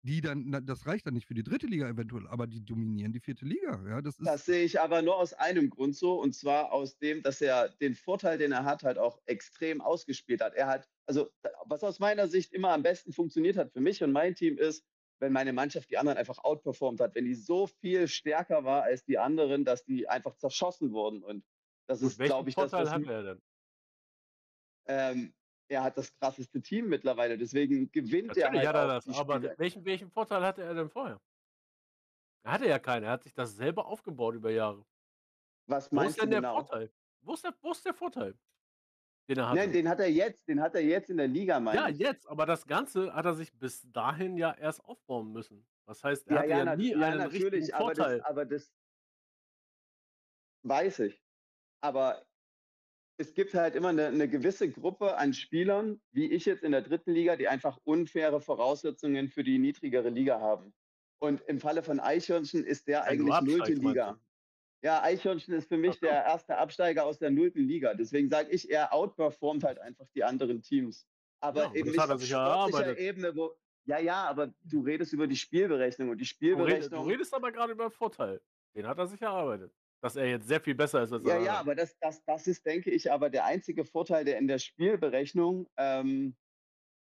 die dann, das reicht dann nicht für die dritte Liga eventuell, aber die dominieren die vierte Liga. Ja, das. Das sehe ich aber nur aus einem Grund so, und zwar aus dem, dass er den Vorteil, den er hat, halt auch extrem ausgespielt hat. Er hat, also was aus meiner Sicht immer am besten funktioniert hat für mich und mein Team ist, wenn meine Mannschaft die anderen einfach outperformt hat, wenn die so viel stärker war als die anderen, dass die einfach zerschossen wurden. Und das Gut, ist, glaube ich, das, Vorteil was hat er denn? ähm, er hat das krasseste Team mittlerweile, deswegen gewinnt er Natürlich halt hat er auch das, aber Spiele. welchen, welchen Vorteil hatte er denn vorher? Er hatte ja keinen, er hat sich das selber aufgebaut über Jahre. Was Wo ist meinst du denn der genau? Vorteil? Wo ist der, wo ist der Vorteil, den er hatte? Nein, den hat er jetzt, den hat er jetzt in der Liga, meine ja, ich. jetzt, aber das Ganze hat er sich bis dahin ja erst aufbauen müssen. Das heißt, er Ja, hatte ja, ja, nie ja, einen richtigen natürlich, aber Vorteil. das, aber das weiß ich. Aber es gibt halt immer eine, eine gewisse Gruppe an Spielern, wie ich jetzt in der dritten Liga, die einfach unfaire Voraussetzungen für die niedrigere Liga haben. Und im Falle von Eichhörnchen ist der du eigentlich nullte Liga. Ja, Eichhörnchen ist für mich Ach der erste Absteiger aus der nullten Liga. Deswegen sage ich, er outperformt halt einfach die anderen Teams. Aber Ja, eben nicht auf sportlicher. Ebene, wo. Ja, ja, aber du redest über die Spielberechnung und die Du, Spielberechnung. du redest aber gerade über den Vorteil. Den hat er sich erarbeitet. Dass er jetzt sehr viel besser ist als Ja, alle ja, anderen. aber das, das, das ist, denke ich, aber der einzige Vorteil, der in der Spielberechnung ähm,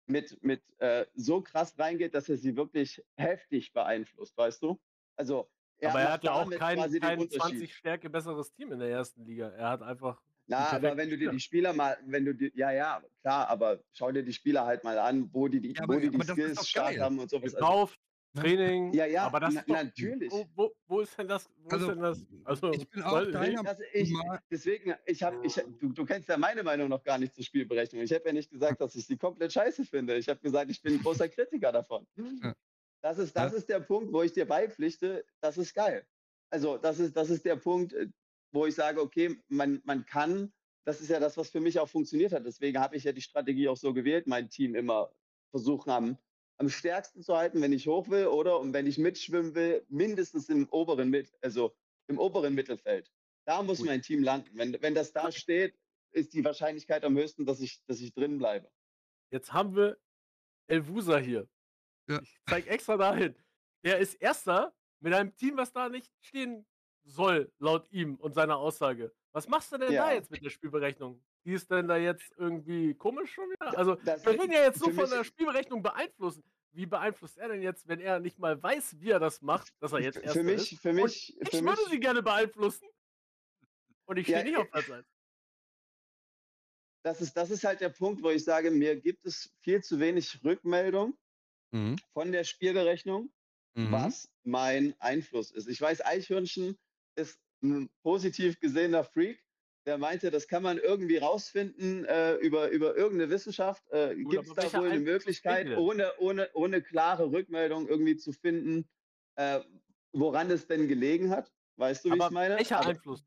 mit, mit äh, so krass reingeht, dass er sie wirklich heftig beeinflusst, weißt du? Also er aber er hat ja auch kein, kein Unterschied. 20 Stärke besseres Team in der ersten Liga. Er hat einfach. Na, aber wenn du dir die Spieler mal, wenn du die, ja, ja, klar, aber schau dir die Spieler halt mal an, wo die, die, Ja, wo aber- die, die Skills stark haben und sowas. Gekauft, Training. Ja, ja, aber das na, natürlich. wo, wo, wo ist denn das? Wo Also, ist denn das? Also, ich bin auch deiner Also ich, deswegen, ich habe, ich, du, du kennst ja meine Meinung noch gar nicht zur Spielberechnung. Ich habe ja nicht gesagt, dass ich sie komplett scheiße finde. Ich habe gesagt, ich bin ein großer Kritiker davon. Ja. Das ist, das Ja. ist der Punkt, wo ich dir beipflichte, das ist geil. Also das ist, das ist der Punkt, äh, wo ich sage, okay, man, man kann, das ist ja das, was für mich auch funktioniert hat. Deswegen habe ich ja die Strategie auch so gewählt, mein Team immer versuchen am, am stärksten zu halten, wenn ich hoch will, oder? Und wenn ich mitschwimmen will, mindestens im oberen, Mit also im oberen Mittelfeld. Da muss Gut. mein Team landen. Wenn, wenn das da steht, ist die Wahrscheinlichkeit am höchsten, dass ich, dass ich drin bleibe. Jetzt haben wir Elvusa hier. Ja. Ich zeige extra dahin. Der ist Erster mit einem Team, was da nicht stehen soll, laut ihm und seiner Aussage. Was machst du denn da Ja. jetzt mit der Spielberechnung? Die ist denn da jetzt irgendwie komisch schon wieder? Also, Das- wir reden ja jetzt so von der Spielberechnung beeinflussen. Wie beeinflusst er denn jetzt, wenn er nicht mal weiß, wie er das macht, dass er jetzt Erster Für mich, ist? für mich, Ich für würde mich, sie gerne beeinflussen. Und ich Ja, stehe nicht auf Platz 1. das ist, das ist halt der Punkt, wo ich sage, mir gibt es viel zu wenig Rückmeldung Mhm. von der Spielberechnung, Mhm. was mein Einfluss ist. Ich weiß, Eichhörnchen ist ein positiv gesehener Freak. Der meinte, das kann man irgendwie rausfinden äh, über, über irgendeine Wissenschaft. Äh, Gibt es da wohl eine Möglichkeit, ohne, ohne, ohne klare Rückmeldung irgendwie zu finden, äh, woran es denn gelegen hat? Weißt du, wie ich Aber meine? welcher Aber- Einfluss?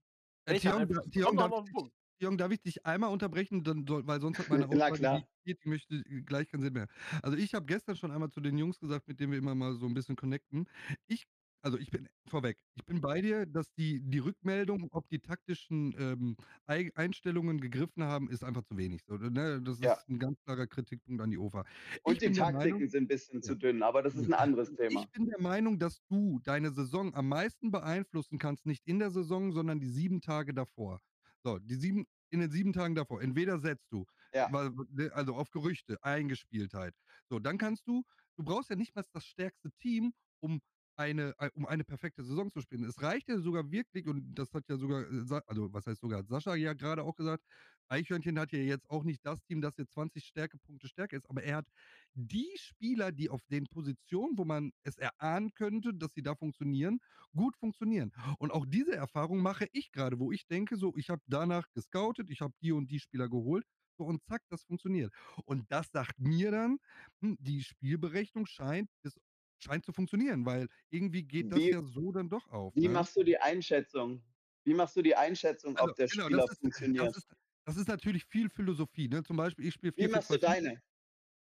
Äh, Welcher Einfluss? Doch darf ich. Jürgen, darf ich dich einmal unterbrechen, dann soll, weil sonst hat meine Aussage, klar. die, die möchte gleich keinen Sinn mehr. Also ich habe gestern schon einmal zu den Jungs gesagt, mit denen wir immer mal so ein bisschen connecten. Ich, also ich bin vorweg, ich bin bei dir, dass die, die Rückmeldung, ob die taktischen ähm, Ei- Einstellungen gegriffen haben, ist einfach zu wenig. So, ne? Das Ja. ist ein ganz klarer Kritikpunkt an die OFA. Und Ich die bin der Taktiken Meinung- sind ein bisschen zu dünn, aber das ist ein anderes Thema. Ich bin der Meinung, dass du deine Saison am meisten beeinflussen kannst, nicht in der Saison, sondern die sieben Tage davor. So, die sieben, in den sieben Tagen davor. Entweder setzt du, Ja. weil- ne, also auf Gerüchte, Eingespieltheit. So, dann kannst du, du brauchst ja nicht mal das stärkste Team, um eine, ein- um eine perfekte Saison zu spielen. Es reicht ja sogar wirklich, und das hat ja sogar, äh, also was heißt sogar, hat Sascha ja gerade auch gesagt, Eichhörnchen hat ja jetzt auch nicht das Team, das jetzt 20 Stärkepunkte stärker ist, aber er hat die Spieler, die auf den Positionen, wo man es erahnen könnte, dass sie da funktionieren, gut funktionieren. Und auch diese Erfahrung mache ich gerade, wo ich denke, so, ich habe danach gescoutet, ich habe die und die Spieler geholt, so und zack, das funktioniert. Und das sagt mir dann, hm, die Spielberechnung scheint, es scheint zu funktionieren, weil irgendwie geht das Wie- ja so dann doch auf. Wie ne? machst du die Einschätzung? Wie machst du die Einschätzung, Also, ob der genau, Spieler das ist, funktioniert? das, ist, das ist natürlich viel Philosophie. Ne? Zum Beispiel, ich spiele Wie machst du 4-4-2-5. deine?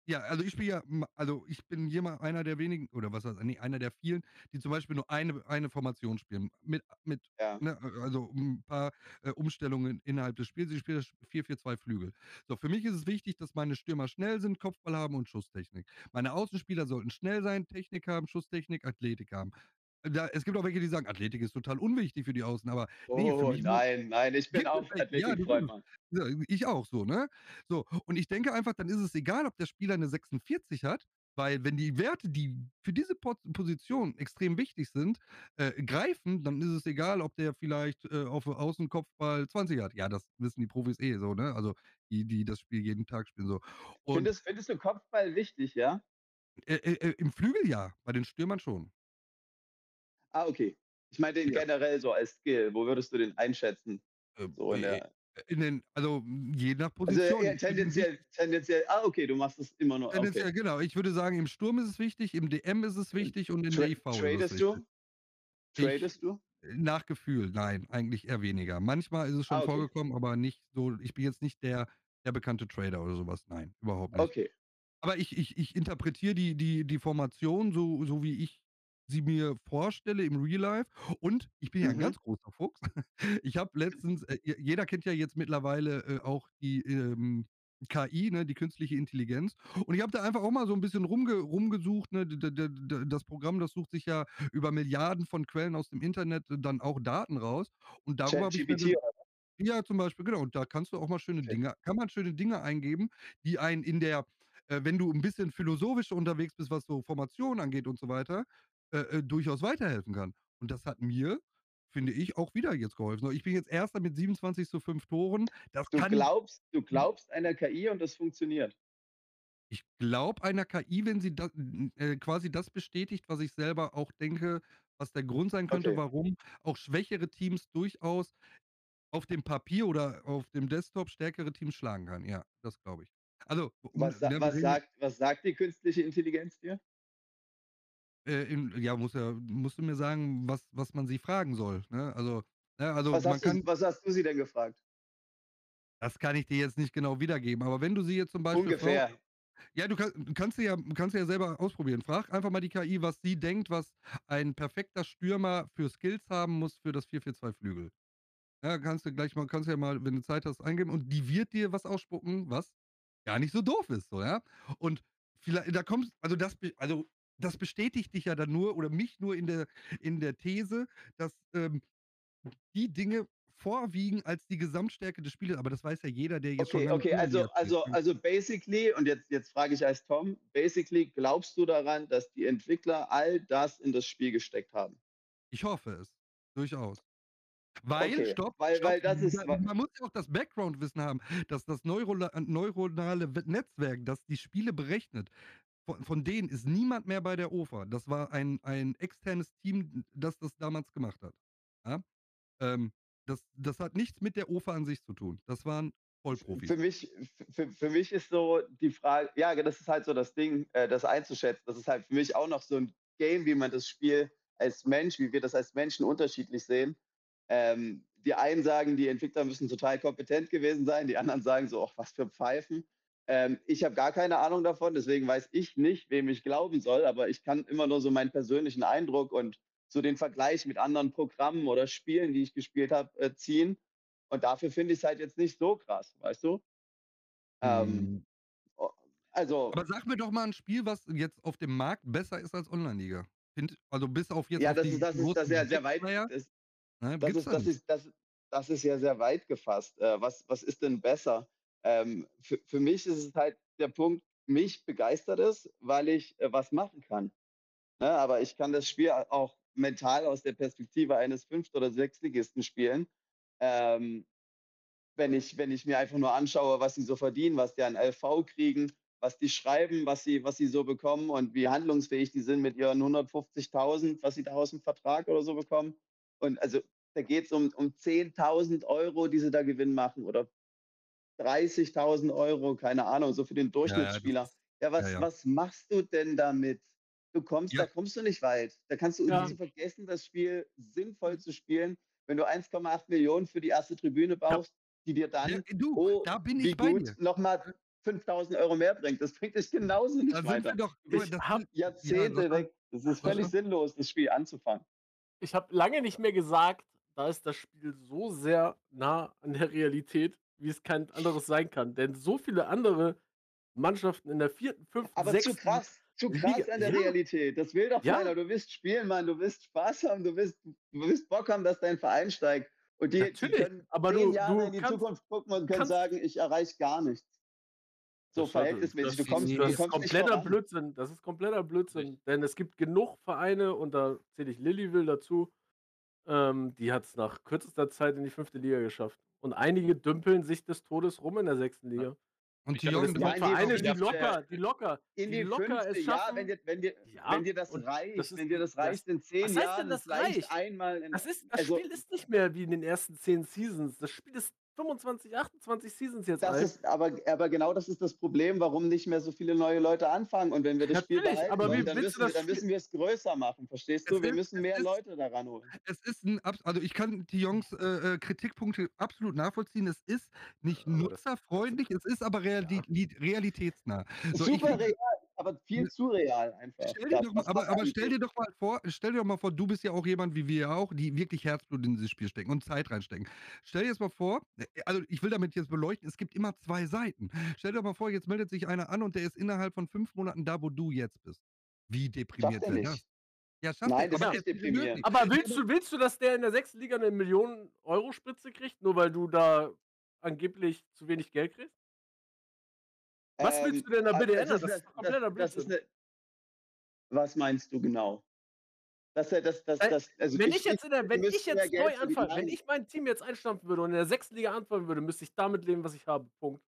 Ja, also ich spiele ja, m- also ich bin jemand, einer der wenigen, oder was heißt, nee, einer der vielen, die zum Beispiel nur eine, eine Formation spielen. Mit, mit Ja. ne, also ein paar äh, Umstellungen innerhalb des Spiels. Ich spiele das 4-4-2 Flügel. So, für mich ist es wichtig, dass meine Stürmer schnell sind, Kopfball haben und Schusstechnik. Meine Außenspieler sollten schnell sein, Technik haben, Schusstechnik, Athletik haben. Da, es gibt auch welche, die sagen, Athletik ist total unwichtig für die Außen, aber Nee, Oh nein, nein, ich bin auch Athletikfreund, ja, ich auch so, ne? So, und ich denke einfach, dann ist es egal, ob der Spieler eine 46 hat, weil wenn die Werte, die für diese Po- Position extrem wichtig sind, äh, greifen, dann ist es egal, ob der vielleicht äh, auf Außenkopfball 20 hat. Ja, das wissen die Profis eh so, ne? Also die, die das Spiel jeden Tag spielen so. Und Findest, findest du Kopfball wichtig, ja? äh, äh, äh, im Flügel ja, bei den Stürmern schon. Ah, okay. Ich meine den Ja. generell so als Skill. Wo würdest du den einschätzen? Äh, So in äh, der, in den, also je nach also Position. eher Ich bin tendenziell, tendenziell. Ah, okay, du machst es immer nur. Tendenziell, Okay. genau. Ich würde sagen, im Sturm ist es wichtig, im DM ist es wichtig und in Tra der IV es tradest du? Ich- Tradest du? Nach Gefühl, nein, eigentlich eher weniger. Manchmal ist es schon Ah, okay. vorgekommen, aber nicht so, ich bin jetzt nicht der, der bekannte Trader oder sowas. Nein, überhaupt nicht. Okay. Aber ich, ich, ich interpretiere die, die, die Formation so, so, wie ich sie mir vorstelle im Real Life. Und ich bin ja ein Mhm. ganz großer Fuchs. Ich habe letztens, äh, je- jeder kennt ja jetzt mittlerweile äh, auch die ähm, KI, ne, die künstliche Intelligenz. Und ich habe da einfach auch mal so ein bisschen rumge rumgesucht. Ne, das Programm, das sucht sich ja über Milliarden von Quellen aus dem Internet äh, dann auch Daten raus. Und darüber habe ich mir ja, zum Beispiel, genau. Und da kannst du auch mal schöne Okay. Dinge, kann man schöne Dinge eingeben, die einen in der, äh, wenn du ein bisschen philosophischer unterwegs bist, was so Formation angeht und so weiter, äh, äh, durchaus weiterhelfen kann. Und das hat mir, finde ich, auch wieder jetzt geholfen. Ich bin jetzt Erster mit 27 zu 5 Toren. Das Du kann, glaubst, du glaubst einer KI und das funktioniert. Ich glaube einer KI, wenn sie da äh, quasi das bestätigt, was ich selber auch denke, was der Grund sein könnte, Okay. warum auch schwächere Teams durchaus auf dem Papier oder auf dem Desktop stärkere Teams schlagen kann. Ja, das glaube ich. Also, Was, sa was, sagt, was sagt die künstliche Intelligenz dir? Äh, in, ja, muss ja, musst du mir sagen, was, was man sie fragen soll. Ne? Also, ne, also Was hast, du, kann, was hast du sie denn gefragt? das kann ich dir jetzt nicht genau wiedergeben, aber wenn du sie jetzt zum Beispiel Ungefähr. fragst, ja, du, kann, du kannst sie ja, kannst ja selber ausprobieren. Frag einfach mal die KI, was sie denkt, was ein perfekter Stürmer für Skills haben muss für das 4-4-2 Flügel. Ja, kannst du gleich mal, kannst du ja mal, wenn du Zeit hast, eingeben und die wird dir was ausspucken, was gar nicht so doof ist, so, ja. Und vielleicht, da kommst, also das, also das bestätigt dich ja dann nur oder mich nur in der, in der These, dass ähm, die Dinge vorwiegen als die Gesamtstärke des Spieles. Aber das weiß ja jeder, der jetzt schon Okay, okay, also, also, also basically, und jetzt, jetzt frage ich als Tom, basically glaubst du daran, dass die Entwickler all das in das Spiel gesteckt haben? Ich hoffe es. Durchaus. Weil, Okay, stopp, weil, stopp, weil das ist, man muss ja auch das Background-Wissen haben, dass das neuronale We- Netzwerk, das die Spiele berechnet, von, von denen ist niemand mehr bei der OFA. Das war ein, ein externes Team, das das damals gemacht hat. Ja? Ähm, das, das hat nichts mit der OFA an sich zu tun. Das waren Vollprofis. für mich, für, für mich ist so die Frage, ja, das ist halt so das Ding, äh, das einzuschätzen. Das ist halt für mich auch noch so ein Game, wie man das Spiel als Mensch, wie wir das als Menschen unterschiedlich sehen. Ähm, die einen sagen, die Entwickler müssen total kompetent gewesen sein, die anderen sagen so, ach, was für Pfeifen. Ähm, ich habe gar keine Ahnung davon, deswegen weiß ich nicht, wem ich glauben soll, aber ich kann immer nur so meinen persönlichen Eindruck und so den Vergleich mit anderen Programmen oder Spielen, die ich gespielt habe, äh, ziehen. Und dafür finde ich es halt jetzt nicht so krass, weißt du? Ähm, Hm. also, Aber sag mir doch mal ein Spiel, was jetzt auf dem Markt besser ist als Online-Liga. Also bis auf jetzt ja, das ist, das ist, das ist ja sehr weit, das, ne, das ist, da das nicht. ist, das, das ist ja sehr weit gefasst. Äh, was, was ist denn besser? Ähm, für, für mich ist es halt der Punkt, mich begeistert es, weil ich äh, was machen kann. Ne? Aber ich kann das Spiel auch mental aus der Perspektive eines Fünft- oder Sechstligisten spielen. Ähm, wenn ich, wenn ich mir einfach nur anschaue, was sie so verdienen, was die an LV kriegen, was die schreiben, was sie, was sie so bekommen und wie handlungsfähig die sind mit ihren 150.000, was sie da aus dem Vertrag oder so bekommen. Und also da geht es um, um 10.000 Euro, die sie da Gewinn machen oder 30.000 Euro, keine Ahnung, so für den Ja, ja, Durchschnittsspieler. ist, Ja, ja, was, ja. was machst du denn damit? Du kommst, da Ja, kommst du nicht weit. Da kannst du, Ja. vergessen, das Spiel sinnvoll zu spielen, wenn du 1,8 Millionen für die erste Tribüne Ja. baust, die dir ja, dann, du, oh, da bin wie ich bei gut, dir. nochmal 5000 Euro mehr bringt. Das bringt dich genauso Da nicht sind weiter. wir doch, Du guck bist mal, das hab- sind, ja, Jahrzehnte weg. Das ist völlig schon? sinnlos, das Spiel anzufangen. Ich habe lange nicht mehr gesagt, da ist das Spiel so sehr nah an der Realität, wie es kein anderes sein kann. Denn so viele andere Mannschaften in der vierten, fünften, Aber zu sechsten krass, zu krass Liga. an der Ja, Realität. Das will doch ja, keiner. Du willst spielen, Mann. Du willst Spaß haben. Du willst, du willst Bock haben, dass dein Verein steigt. Und die, die natürlich. können Aber zehn du, Jahre du in die kannst, Zukunft gucken und können sagen, ich erreiche gar nichts. So verhältnismäßig. das, Du kommst, du das ist kommst nicht kompletter. Blödsinn. Das ist kompletter Blödsinn. Denn es gibt genug Vereine, und da zähle ich Lillyville dazu, ähm, die hat es nach kürzester Zeit in die fünfte Liga geschafft. Und einige dümpeln sich des Todes rum in der sechsten Liga. Und Das Ja, sind in die Vereine, die locker, die locker, in die die locker fünfte, es ja, schaffen. wenn dir, wenn dir, Ja, wenn dir das und reicht, das ist wenn dir das das. reicht in zehn Was heißt denn Jahren, das vielleicht reicht? einmal in, Das ist, das also Spiel ist nicht mehr wie in den ersten 10 Seasons. Das Spiel ist 25, 28 Seasons jetzt Das alt. ist, aber, aber genau das ist das Problem, warum nicht mehr so viele neue Leute anfangen. Und wenn wir das Spiel Natürlich, behalten aber wollen, wie dann müssen, wir, das dann Spiel- müssen wir es größer machen, verstehst Es du? Wir ist- müssen es mehr ist- Leute daran holen. es ist ein, also ich kann die Jungs äh, äh, Kritikpunkte absolut nachvollziehen. Es ist nicht das- nutzerfreundlich, es ist aber reali li- realitätsnah. So, ich, Super real, aber viel zu real einfach. Stell dir doch mal, aber, aber stell dir doch mal vor, stell dir doch mal vor, du bist ja auch jemand wie wir auch, die wirklich Herzblut in dieses Spiel stecken und Zeit reinstecken. Stell dir jetzt mal vor, also ich will damit jetzt beleuchten, es gibt immer zwei Seiten. Stell dir doch mal vor, jetzt meldet sich einer an und der ist innerhalb von fünf Monaten da, wo du jetzt bist. Wie deprimiert er wäre das? Ja, schafft Nein, das aber ist ist deprimierend. Aber willst du, willst du, dass der in der sechsten Liga eine Millionen-Euro-Spritze kriegt, nur weil du da angeblich zu wenig Geld kriegst? Was Ähm, willst du denn da ah, bitte ändern? ist Das ist kompletter ist Blödsinn. Was meinst du genau? Das, das, das, Äh, das, also Wenn ich jetzt, in der, wenn ich jetzt neu anfange, wenn ich mein Team jetzt einstampfen würde und in der sechsten Liga anfangen würde, müsste ich damit leben, was ich habe. Punkt.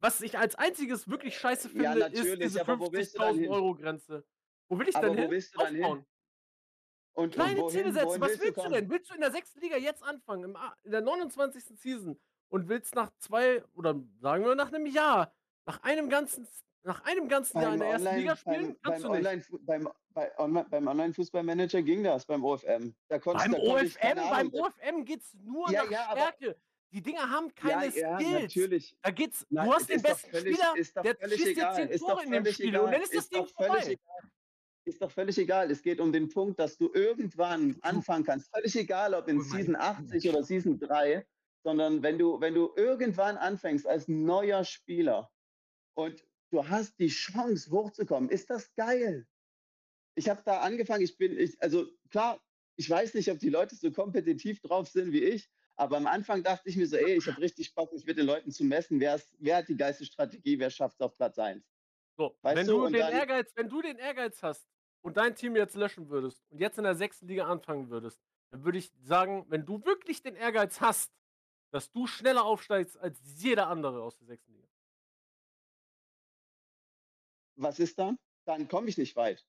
Was ich als einziges wirklich scheiße Ja, finde, ist natürlich, diese aber wo willst du dann 50.000 hin? Euro Grenze. Wo will ich Aber denn hin? willst du dann hin? Aufbauen. Und, Kleine wohin, Ziele setzen. Was willst du willst du denn? Willst du in der sechsten Liga jetzt anfangen, im, A- in der 29. Season und willst nach zwei oder sagen wir nach einem Jahr, nach einem ganzen, nach einem ganzen Jahr in der ersten Online, Liga spielen? beim, Kannst beim du nicht. Online, beim, bei, Online, beim Online-Fußballmanager ging das, beim OFM. Da konnte, Beim da OFM, beim OFM geht's nur Ja, nach ja, Stärke. Die Dinger haben keine ja, ja, Skills. natürlich. Da geht's, Nein, du hast es den besten völlig- Spieler, der schießt dir egal, 10 ist doch Tore in dem Spiel egal, und dann ist das ist doch Ding völlig vorbei. egal. Ist doch völlig egal. Es geht um den Punkt, dass du irgendwann anfangen kannst. Völlig egal, ob in Oh Season 80 oder Season 3, sondern wenn du, wenn du irgendwann anfängst als neuer Spieler und du hast die Chance hochzukommen, ist das geil. Ich habe da angefangen, ich bin, ich, also klar, ich weiß nicht, ob die Leute so kompetitiv drauf sind wie ich, aber am Anfang dachte ich mir so, ey, ich habe richtig Bock, mich mit den Leuten zu messen. Wer, ist, wer hat die geilste Strategie, wer schafft es auf Platz 1? So, Weißt wenn du, du den dann- Ehrgeiz, wenn du den Ehrgeiz hast und dein Team jetzt löschen würdest und jetzt in der sechsten Liga anfangen würdest, dann würde ich sagen, wenn du wirklich den Ehrgeiz hast, dass du schneller aufsteigst als jeder andere aus der sechsten Liga. Was ist dann? Dann komme ich nicht weit.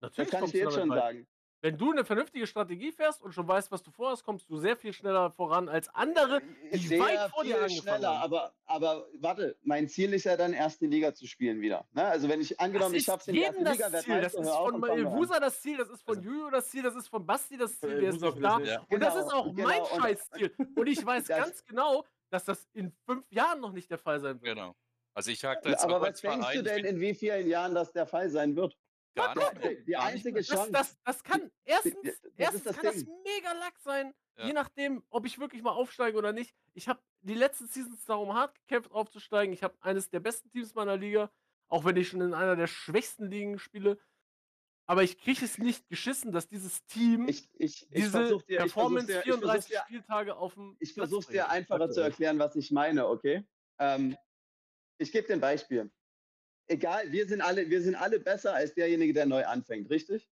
Das Natürlich kann ich kommst dir du jetzt schon weit. sagen. Wenn du eine vernünftige Strategie fährst und schon weißt, was du vorhast, kommst du sehr viel schneller voran als andere, die Sehr weit vor dir angefangen schneller, haben. aber, aber warte, mein Ziel ist ja dann, erste Liga zu spielen wieder. Ne? Also wenn ich angenommen, das ich schaffe ist in die jedem erste das Liga, werd Ziel. Das ist von. Ilvusa das Ziel, das ist von Also- Juju das Ziel, das ist von Basti das Ziel, Äh, der ist nicht da. nicht. Und das ist Genau, auch mein genau, und- Scheißziel. Und ich weiß Das- ganz genau, dass das in fünf Jahren noch nicht der Fall sein wird. Genau. Also ich hake da jetzt Aber was denkst du denn, in wie vielen Jahren das der Fall sein wird? gar nicht die, die Gar nicht einzige mehr. Das, Chance. das, das kann erstens, das ist erstens das kann das Ding. mega Lack sein, Ja. je nachdem, ob ich wirklich mal aufsteige oder nicht. Ich habe die letzten Seasons darum hart gekämpft, aufzusteigen. Ich habe eines der besten Teams meiner Liga, auch wenn ich schon in einer der schwächsten Ligen spiele. Aber ich kriege es nicht geschissen, dass dieses Team ich, ich, ich diese dir, Performance dir, ich versuch's 34 dir, Spieltage auf dem ich bringt. dir einfacher zu erklären, was ich meine, okay? Ähm, ich gebe dir ein Beispiel. Egal, wir sind alle, wir sind alle besser als derjenige, der neu anfängt, richtig?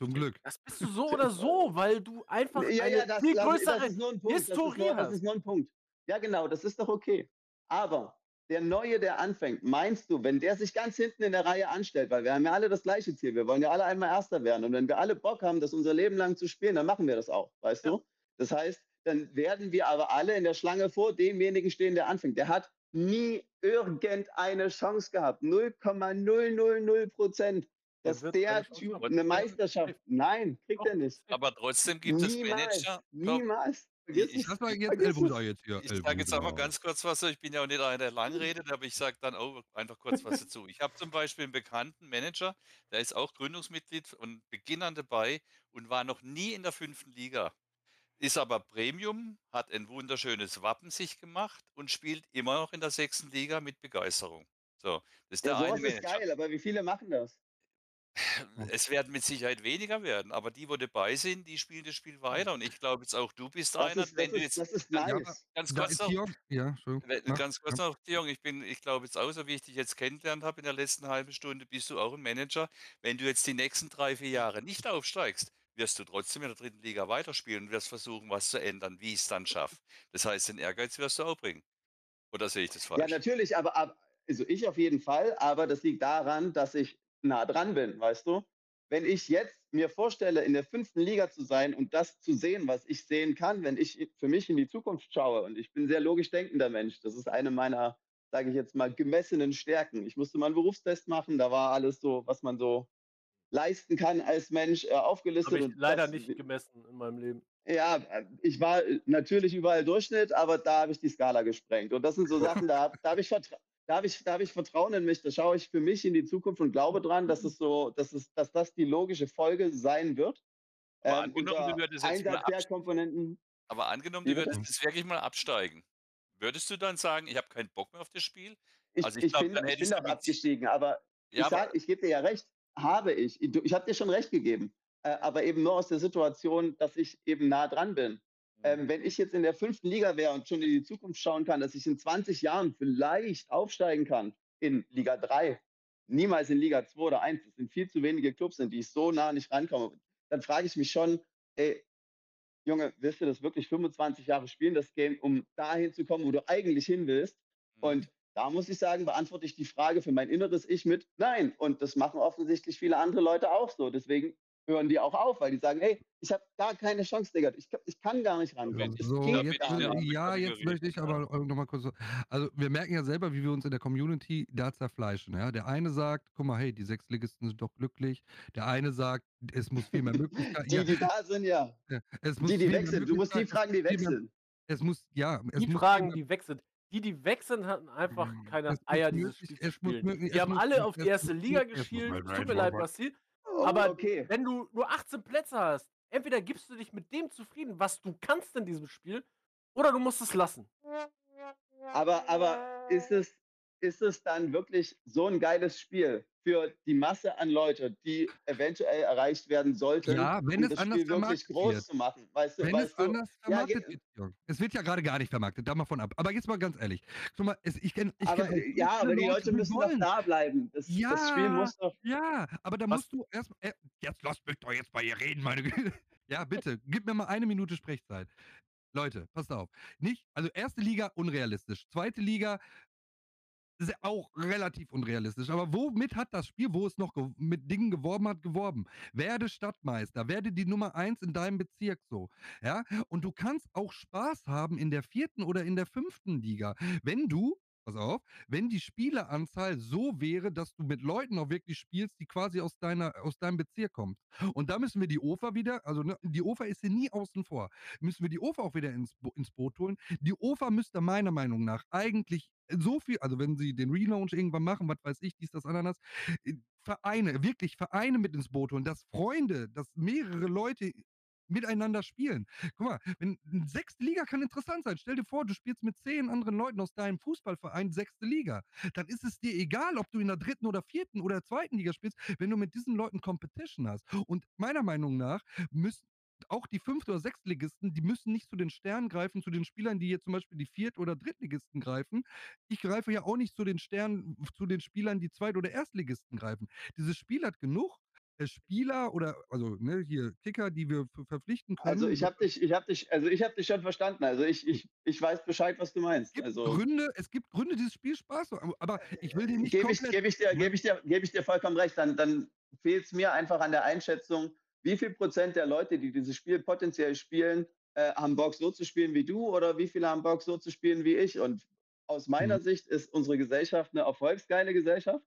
Zum Glück. Das bist du so oder so, weil du einfach Ja, eine ja, das, viel größere das ist nur ein Punkt. Das ist Historie nur, das ist nur ein Punkt. Ja, genau, das ist doch okay. Aber der Neue, der anfängt, meinst du, wenn der sich ganz hinten in der Reihe anstellt, weil wir haben ja alle das gleiche Ziel, wir wollen ja alle einmal Erster werden und wenn wir alle Bock haben, das unser Leben lang zu spielen, dann machen wir das auch, weißt du? Das heißt, dann werden wir aber alle in der Schlange vor demjenigen stehen, der anfängt. Der hat nie irgendeine Chance gehabt. 0,000 Prozent. Dass der Typ haben. eine Meisterschaft. Nein, kriegt Doch, er nicht. Aber trotzdem gibt es Niemals. Manager. Glaub, Niemals. Vergiss Ich- es. Jetzt jetzt hier. Sage jetzt auch mal Elbuda. ganz kurz was. Ich bin ja auch nicht einer, der lang redet, aber ich sage dann auch einfach kurz was dazu. Ich habe zum Beispiel einen bekannten Manager, der ist auch Gründungsmitglied und Beginnern dabei und war noch nie in der fünften Liga. Ist aber Premium, hat ein wunderschönes Wappen sich gemacht und spielt immer noch in der sechsten Liga mit Begeisterung. So, das ist der Ja, eine sowas ist Manager. geil, aber wie viele machen das? Es werden mit Sicherheit weniger werden, aber die, wo dabei sind, die spielen das Spiel weiter. Und ich glaube jetzt auch, du bist Das einer, ist, das wenn du ist, jetzt das ist Ja, aber nice. ganz kurz ist noch, ja, Ganz kurz ja. noch, Jung, ich bin, ich glaube jetzt auch, so wie ich dich jetzt kennengelernt habe in der letzten halben Stunde, bist du auch ein Manager. Wenn du jetzt die nächsten drei, vier Jahre nicht aufsteigst, wirst du trotzdem in der dritten Liga weiterspielen und wirst versuchen, was zu ändern, wie ich es dann schaffe. Das heißt, den Ehrgeiz wirst du auch bringen. Oder sehe ich das Ja, falsch? natürlich, aber, aber also ich auf jeden Fall, aber das liegt daran, dass ich nah dran bin, weißt du? Wenn ich jetzt mir vorstelle, in der fünften Liga zu sein und das zu sehen, was ich sehen kann, wenn ich für mich in die Zukunft schaue, und ich bin ein sehr logisch denkender Mensch, das ist eine meiner, sage ich jetzt mal, gemessenen Stärken. Ich musste mal einen Berufstest machen, da war alles so, was man so leisten kann als Mensch, äh, aufgelistet. Habe ich und leider das, nicht gemessen in meinem Leben. Ja, äh, ich war äh, natürlich überall Durchschnitt, aber da habe ich die Skala gesprengt. Und das sind so Sachen, da, da habe ich, Vertra da hab ich, da hab ich Vertrauen in mich, da schaue ich für mich in die Zukunft und glaube dran, dass es so, dass, es, dass das die logische Folge sein wird. Aber Ähm, angenommen, du würdest jetzt mal Einsatz der abs- Komponenten. Aber angenommen, Wie du bitte? würdest jetzt wirklich mal absteigen. Würdest du dann sagen, ich habe keinen Bock mehr auf das Spiel? Ich, Also ich ich, glaub, bin, dann ich bin abgestiegen, aber Ja, ich, sag, ich gebe dir ja recht, habe ich. Ich, habe dir schon recht gegeben, äh, aber eben nur aus der Situation, dass ich eben nah dran bin. Ähm, wenn ich jetzt in der fünften Liga wäre und schon in die Zukunft schauen kann, dass ich in 20 Jahren vielleicht aufsteigen kann in Liga 3, niemals in Liga 2 oder 1, es sind viel zu wenige Clubs, in die ich so nah nicht rankomme, dann frage ich mich schon, ey, Junge, willst du das wirklich 25 Jahre spielen, das Game, um dahin zu kommen, wo du eigentlich hin willst? Mhm. Und da muss ich sagen, beantworte ich die Frage für mein inneres Ich mit Nein. Und das machen offensichtlich viele andere Leute auch so. Deswegen hören die auch auf, weil die sagen, hey, ich habe gar keine Chance, Digga. Ich, ich kann gar nicht rankommen. So, jetzt, gar ja nicht. ja, jetzt möchte ich aber nochmal kurz so. Also, wir merken ja selber, wie wir uns in der Community da zerfleischen. Ja? Der eine sagt, guck mal, hey, die Sechsligisten sind doch glücklich. Der eine sagt, es muss viel mehr Möglichkeiten. Die, ja, die da sind, ja. ja, es muss Die, die sind. Du musst die fragen, die sind. Es muss, ja, es Die muss Fragen, die sind. Die, die weg sind, hatten einfach Mm, keine es Eier, dieses möglich- Spiel zu spielen. möglich- Die haben alle auf die erste Liga. Right, Tut mir leid. Basti. Oh, Aber okay. wenn du nur 18 Plätze hast, entweder gibst du dich mit dem zufrieden, was du kannst in diesem Spiel, oder du musst es lassen. Aber, aber ist, es, ist es dann wirklich so ein geiles Spiel für die Masse an Leute, die eventuell erreicht werden sollten, Ja, wenn um es das anders Spiel wirklich vermarktet groß wird. zu machen? Weißt du, Wenn weißt es du, anders ja, vermarktet ge- wird. Es wird ja gerade gar nicht vermarktet, da mal von ab. Aber jetzt mal ganz ehrlich. Guck mal, es, ich kenn, ich aber, kenn ja, aber die Leute müssen doch da bleiben. Das, das Spiel Ja. muss doch. Ja, aber da musst du erst äh, jetzt lasst mich doch jetzt bei ihr reden, meine Güte. Ja, bitte, gib mir mal eine Minute Sprechzeit. Leute, passt auf. Nicht, also erste Liga unrealistisch, zweite Liga auch relativ unrealistisch. Aber womit hat das Spiel, wo es noch mit Dingen geworben hat, geworben? Werde Stadtmeister, werde die Nummer eins in deinem Bezirk so. Ja, und du kannst auch Spaß haben in der vierten oder in der fünften Liga, wenn du Pass auf, wenn die Spieleranzahl so wäre, dass du mit Leuten auch wirklich spielst, die quasi aus, deiner, aus deinem Bezirk kommt. Und da müssen wir die OFA wieder, also ne, die OFA ist hier nie außen vor, müssen wir die OFA auch wieder ins, ins Boot holen. Die OFA müsste meiner Meinung nach eigentlich so viel, also wenn sie den Relaunch irgendwann machen, was weiß ich, dies, das, Ananas, äh, Vereine, wirklich Vereine mit ins Boot holen, dass Freunde, dass mehrere Leute miteinander spielen. Guck mal, wenn sechste Liga kann interessant sein. Stell dir vor, du spielst mit zehn anderen Leuten aus deinem Fußballverein sechste Liga. Dann ist es dir egal, ob du in der dritten oder vierten oder zweiten Liga spielst, wenn du mit diesen Leuten Competition hast. Und meiner Meinung nach müssen auch die Fünft- oder Sechstligisten, die müssen nicht zu den Sternen greifen, zu den Spielern, die jetzt zum Beispiel die Viert- oder Drittligisten greifen. Ich greife ja auch nicht zu den Sternen, zu den Spielern, die Zweit- oder Erstligisten greifen. Dieses Spiel hat genug äh, Spieler oder also ne, hier Kicker, die wir ver- verpflichten können. Also ich habe dich, ich habe dich, also ich habe dich schon verstanden. Also ich, ich, ich weiß Bescheid, was du meinst. es gibt Also Gründe, es gibt Gründe, dieses Spiel Spaß zu haben, aber ich will dir nicht gebe ich, gebe ich dir, gebe ich dir, gebe ich dir vollkommen recht. Dann, dann fehlt es mir einfach an der Einschätzung, wie viel Prozent der Leute, die dieses Spiel potenziell spielen, äh, haben Bock so zu spielen wie du oder wie viele haben Bock so zu spielen wie ich. Und aus meiner Mhm. Sicht ist unsere Gesellschaft eine erfolgsgeile Gesellschaft.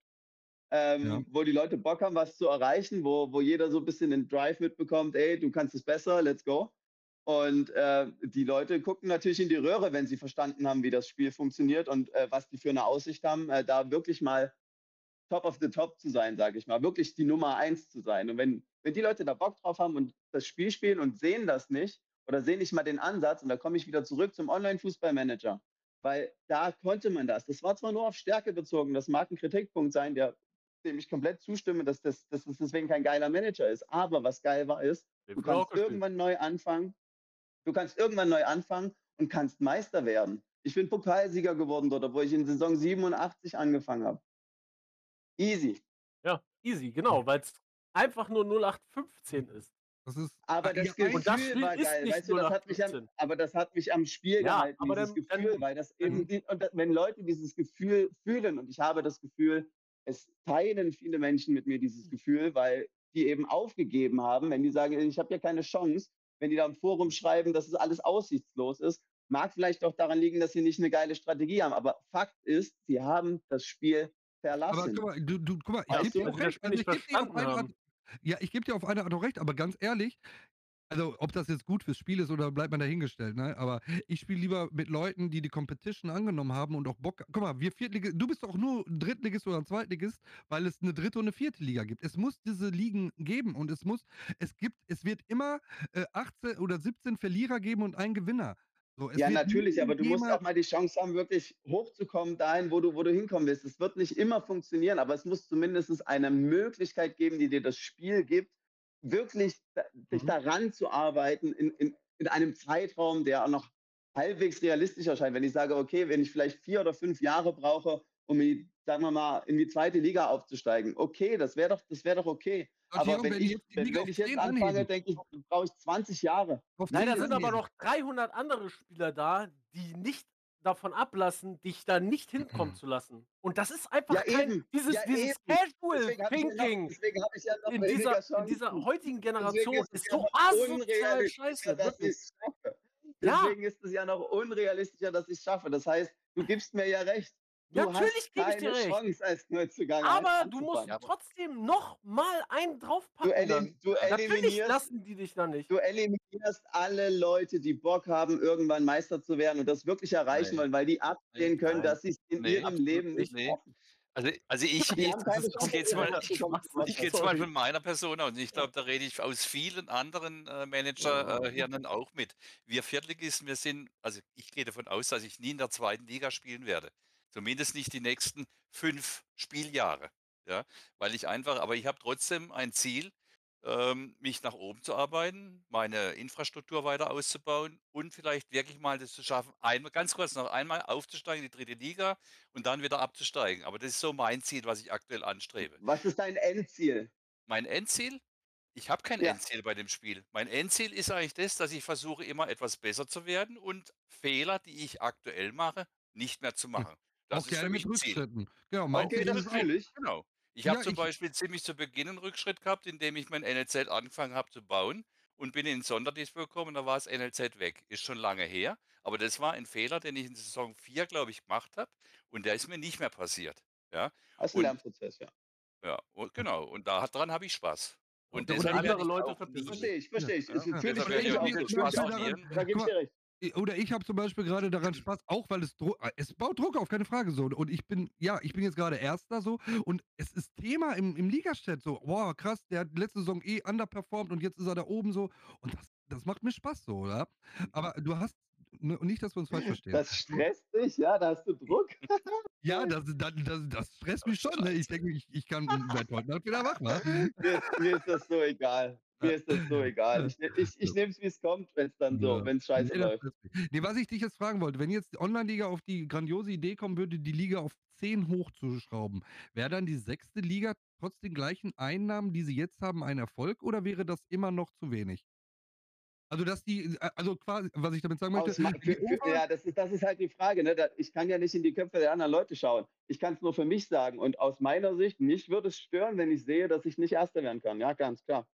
Ähm, Ja. wo die Leute Bock haben, was zu erreichen, wo, wo jeder so ein bisschen den Drive mitbekommt, ey, du kannst es besser, let's go. Und äh, die Leute gucken natürlich in die Röhre, wenn sie verstanden haben, wie das Spiel funktioniert und äh, was die für eine Aussicht haben, äh, da wirklich mal top of the top zu sein, sage ich mal, wirklich die Nummer eins zu sein. Und wenn, wenn die Leute da Bock drauf haben und das Spiel spielen und sehen das nicht oder sehen nicht mal den Ansatz, und da komme ich wieder zurück zum Online-Fußballmanager, weil da konnte man das. Das war zwar nur auf Stärke bezogen, das mag ein Kritikpunkt sein, der, dem ich komplett zustimme, dass das, dass das deswegen kein geiler Manager ist. Aber was geil war, ist, du kannst irgendwann neu anfangen. Du kannst irgendwann neu anfangen und kannst Meister werden. Ich bin Pokalsieger geworden dort, obwohl ich in Saison 87 angefangen habe. Easy. Ja, easy, genau, weil es einfach nur 0815 ist. Das ist Aber das ja, Gefühl das war ist geil. nicht Weißt du, das hat mich am, 0815. aber das hat mich am Spiel Ja, gehalten, aber dieses dann- Gefühl, dann- weil das eben, die, und wenn Leute dieses Gefühl fühlen, und ich habe das Gefühl, es teilen viele Menschen mit mir dieses Gefühl, weil die eben aufgegeben haben, wenn die sagen, ich habe ja keine Chance, wenn die da im Forum schreiben, dass es alles aussichtslos ist, mag vielleicht auch daran liegen, dass sie nicht eine geile Strategie haben. Aber Fakt ist, sie haben das Spiel Aber verlassen. guck mal, du, du, guck mal, ich gebe dir recht. Also ich gebe dir auf eine Art, ja, ich gebe dir auf eine Art auch recht, aber ganz ehrlich, also ob das jetzt gut fürs Spiel ist oder bleibt man dahingestellt, ne? Aber ich spiele lieber mit Leuten, die die Competition angenommen haben und auch Bock. Guck mal, wir Viertligist, du bist doch nur Drittligist oder Zweitligist, weil es eine dritte und eine vierte Liga gibt. Es muss diese Ligen geben und es muss, es gibt, es wird immer äh, 18 oder 17 Verlierer geben und einen Gewinner. So, Ja, natürlich, aber du musst auch mal die Chance haben, wirklich hochzukommen dahin, wo du, wo du hinkommen willst. Es wird nicht immer funktionieren, aber es muss zumindest eine Möglichkeit geben, die dir das Spiel gibt, wirklich Mhm. daran zu arbeiten in, in, in einem Zeitraum, der auch noch halbwegs realistisch erscheint. Wenn ich sage, okay, wenn ich vielleicht vier oder fünf Jahre brauche, um, in, sagen wir mal, in die zweite Liga aufzusteigen, okay, das wäre doch, das wäre doch okay. Aber wenn die ich, wenn, wenn ich jetzt 10 anfange, anheben. denke ich, brauche ich 20 Jahre. Auf Nein, 10 da sind aber anheben. noch 300 andere Spieler da, die nicht davon ablassen, dich da nicht hinkommen zu lassen. Und das ist einfach Ja, kein eben. dieses, Ja, dieses eben. Casual Deswegen habe ich, ja in dieser, in dieser heutigen Generation ist ist es so asozial scheiße. dass. Deswegen ist es ja noch unrealistischer, dass ich es schaffe. Das heißt, du gibst mir ja recht. Du Natürlich gebe ich dir recht. Chance als Neuzugang Aber du musst anzufangen. trotzdem noch mal einen Du, draufpacken. Dann. elim du Natürlich eliminierst lassen die dich da nicht. Du eliminierst alle Leute, die Bock haben, irgendwann Meister zu werden und das wirklich erreichen Nein. wollen, weil die absehen können, Nein. dass sie es in Nee, ihrem Leben nicht schaffen. Also, also ich, ich, keine ich gehe jetzt mal, ich, gehe jetzt mal von meiner Person aus. Und ich glaube, da rede ich aus vielen anderen äh, Manager-Hirnen auch mit. Wir Viertligisten, wir sind, also ich gehe davon aus, dass ich nie in der zweiten Liga spielen werde. Zumindest nicht die nächsten fünf Spieljahre. Ja, weil ich einfach, aber ich habe trotzdem ein Ziel, ähm, mich nach oben zu arbeiten, meine Infrastruktur weiter auszubauen und vielleicht wirklich mal das zu schaffen, einmal, ganz kurz noch einmal aufzusteigen in die dritte Liga und dann wieder abzusteigen. Aber das ist so mein Ziel, was ich aktuell anstrebe. Was ist dein Endziel? Mein Endziel? Ich habe kein Ja. Endziel bei dem Spiel. Mein Endziel ist eigentlich das, dass ich versuche, immer etwas besser zu werden und Fehler, die ich aktuell mache, nicht mehr zu machen. Das auch ist gerne mit ein. Rückschritten. Genau, mein Okay, Ziel das ist es auch. fühle ich. Genau. Ich Ja, habe zum ich- Beispiel ziemlich zu Beginn einen Rückschritt gehabt, indem ich mein NLZ angefangen habe zu bauen und bin in den Sonderdienst gekommen, da war das NLZ weg. Ist schon lange her, aber das war ein Fehler, den ich in Saison 4, glaube ich, gemacht habe und der ist mir nicht mehr passiert. Ja, Und- einen Lernprozess, ja. ja und genau. Und daran habe ich Spaß. Und Und- werde andere ich Leute. Verstehe ich, verstehe ich. Ja, Ich ja. Spaß verlieren. Da gebe ich dir recht. Oder ich habe zum Beispiel gerade daran Spaß, auch weil es Druck, es baut Druck auf, keine Frage so. Und ich bin, ja, ich bin jetzt gerade Erster so und es ist Thema im, im Ligaschat so, boah, krass, der hat letzte Saison eh underperformed und jetzt ist er da oben so. Und das, das macht mir Spaß so, oder? Aber du hast, ne, und nicht, dass wir uns falsch verstehen. Das stresst dich, ja, da hast du Druck. ja, das, das, das, das stresst mich schon. Ne? Ich denke, ich, ich kann heute Nacht wieder wach, wa? Mir mir ist das so egal. Mir ist das so egal. Ich, ne- ich, ich nehme es, wie es kommt, wenn es dann so, Ja. wenn es scheiße Nee, läuft. nee, was ich dich jetzt fragen wollte, wenn jetzt die Online-Liga auf die grandiose Idee kommen würde, die Liga auf 10 hochzuschrauben, wäre dann die sechste Liga trotz den gleichen Einnahmen, die sie jetzt haben, ein Erfolg oder wäre das immer noch zu wenig? Also, dass die, äh, also quasi, was ich damit sagen möchte, ja, das ist, das ist halt die Frage. Ne? Ich kann ja nicht in die Köpfe der anderen Leute schauen. Ich kann es nur für mich sagen. Und aus meiner Sicht, mich würde es stören, wenn ich sehe, dass ich nicht Erster werden kann. Ja, ganz klar.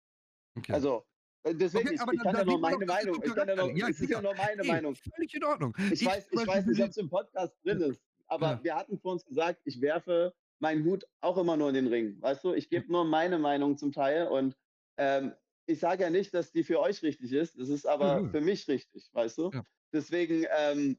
Okay. Also, äh, deswegen, Okay, ich, ich kann ja nur meine Meinung. Ich kann ja nur. Ja, ist nur meine Nee, Meinung. Völlig in Ordnung. Ich, weiß, zum ich weiß nicht, ob es im Podcast drin ist, aber Ja. wir hatten vor uns gesagt, ich werfe meinen Hut auch immer nur in den Ring. Weißt du, ich gebe nur meine Meinung zum Teil und ähm, ich sage ja nicht, dass die für euch richtig ist, das ist aber Mhm. für mich richtig, weißt du? Ja. Deswegen ähm,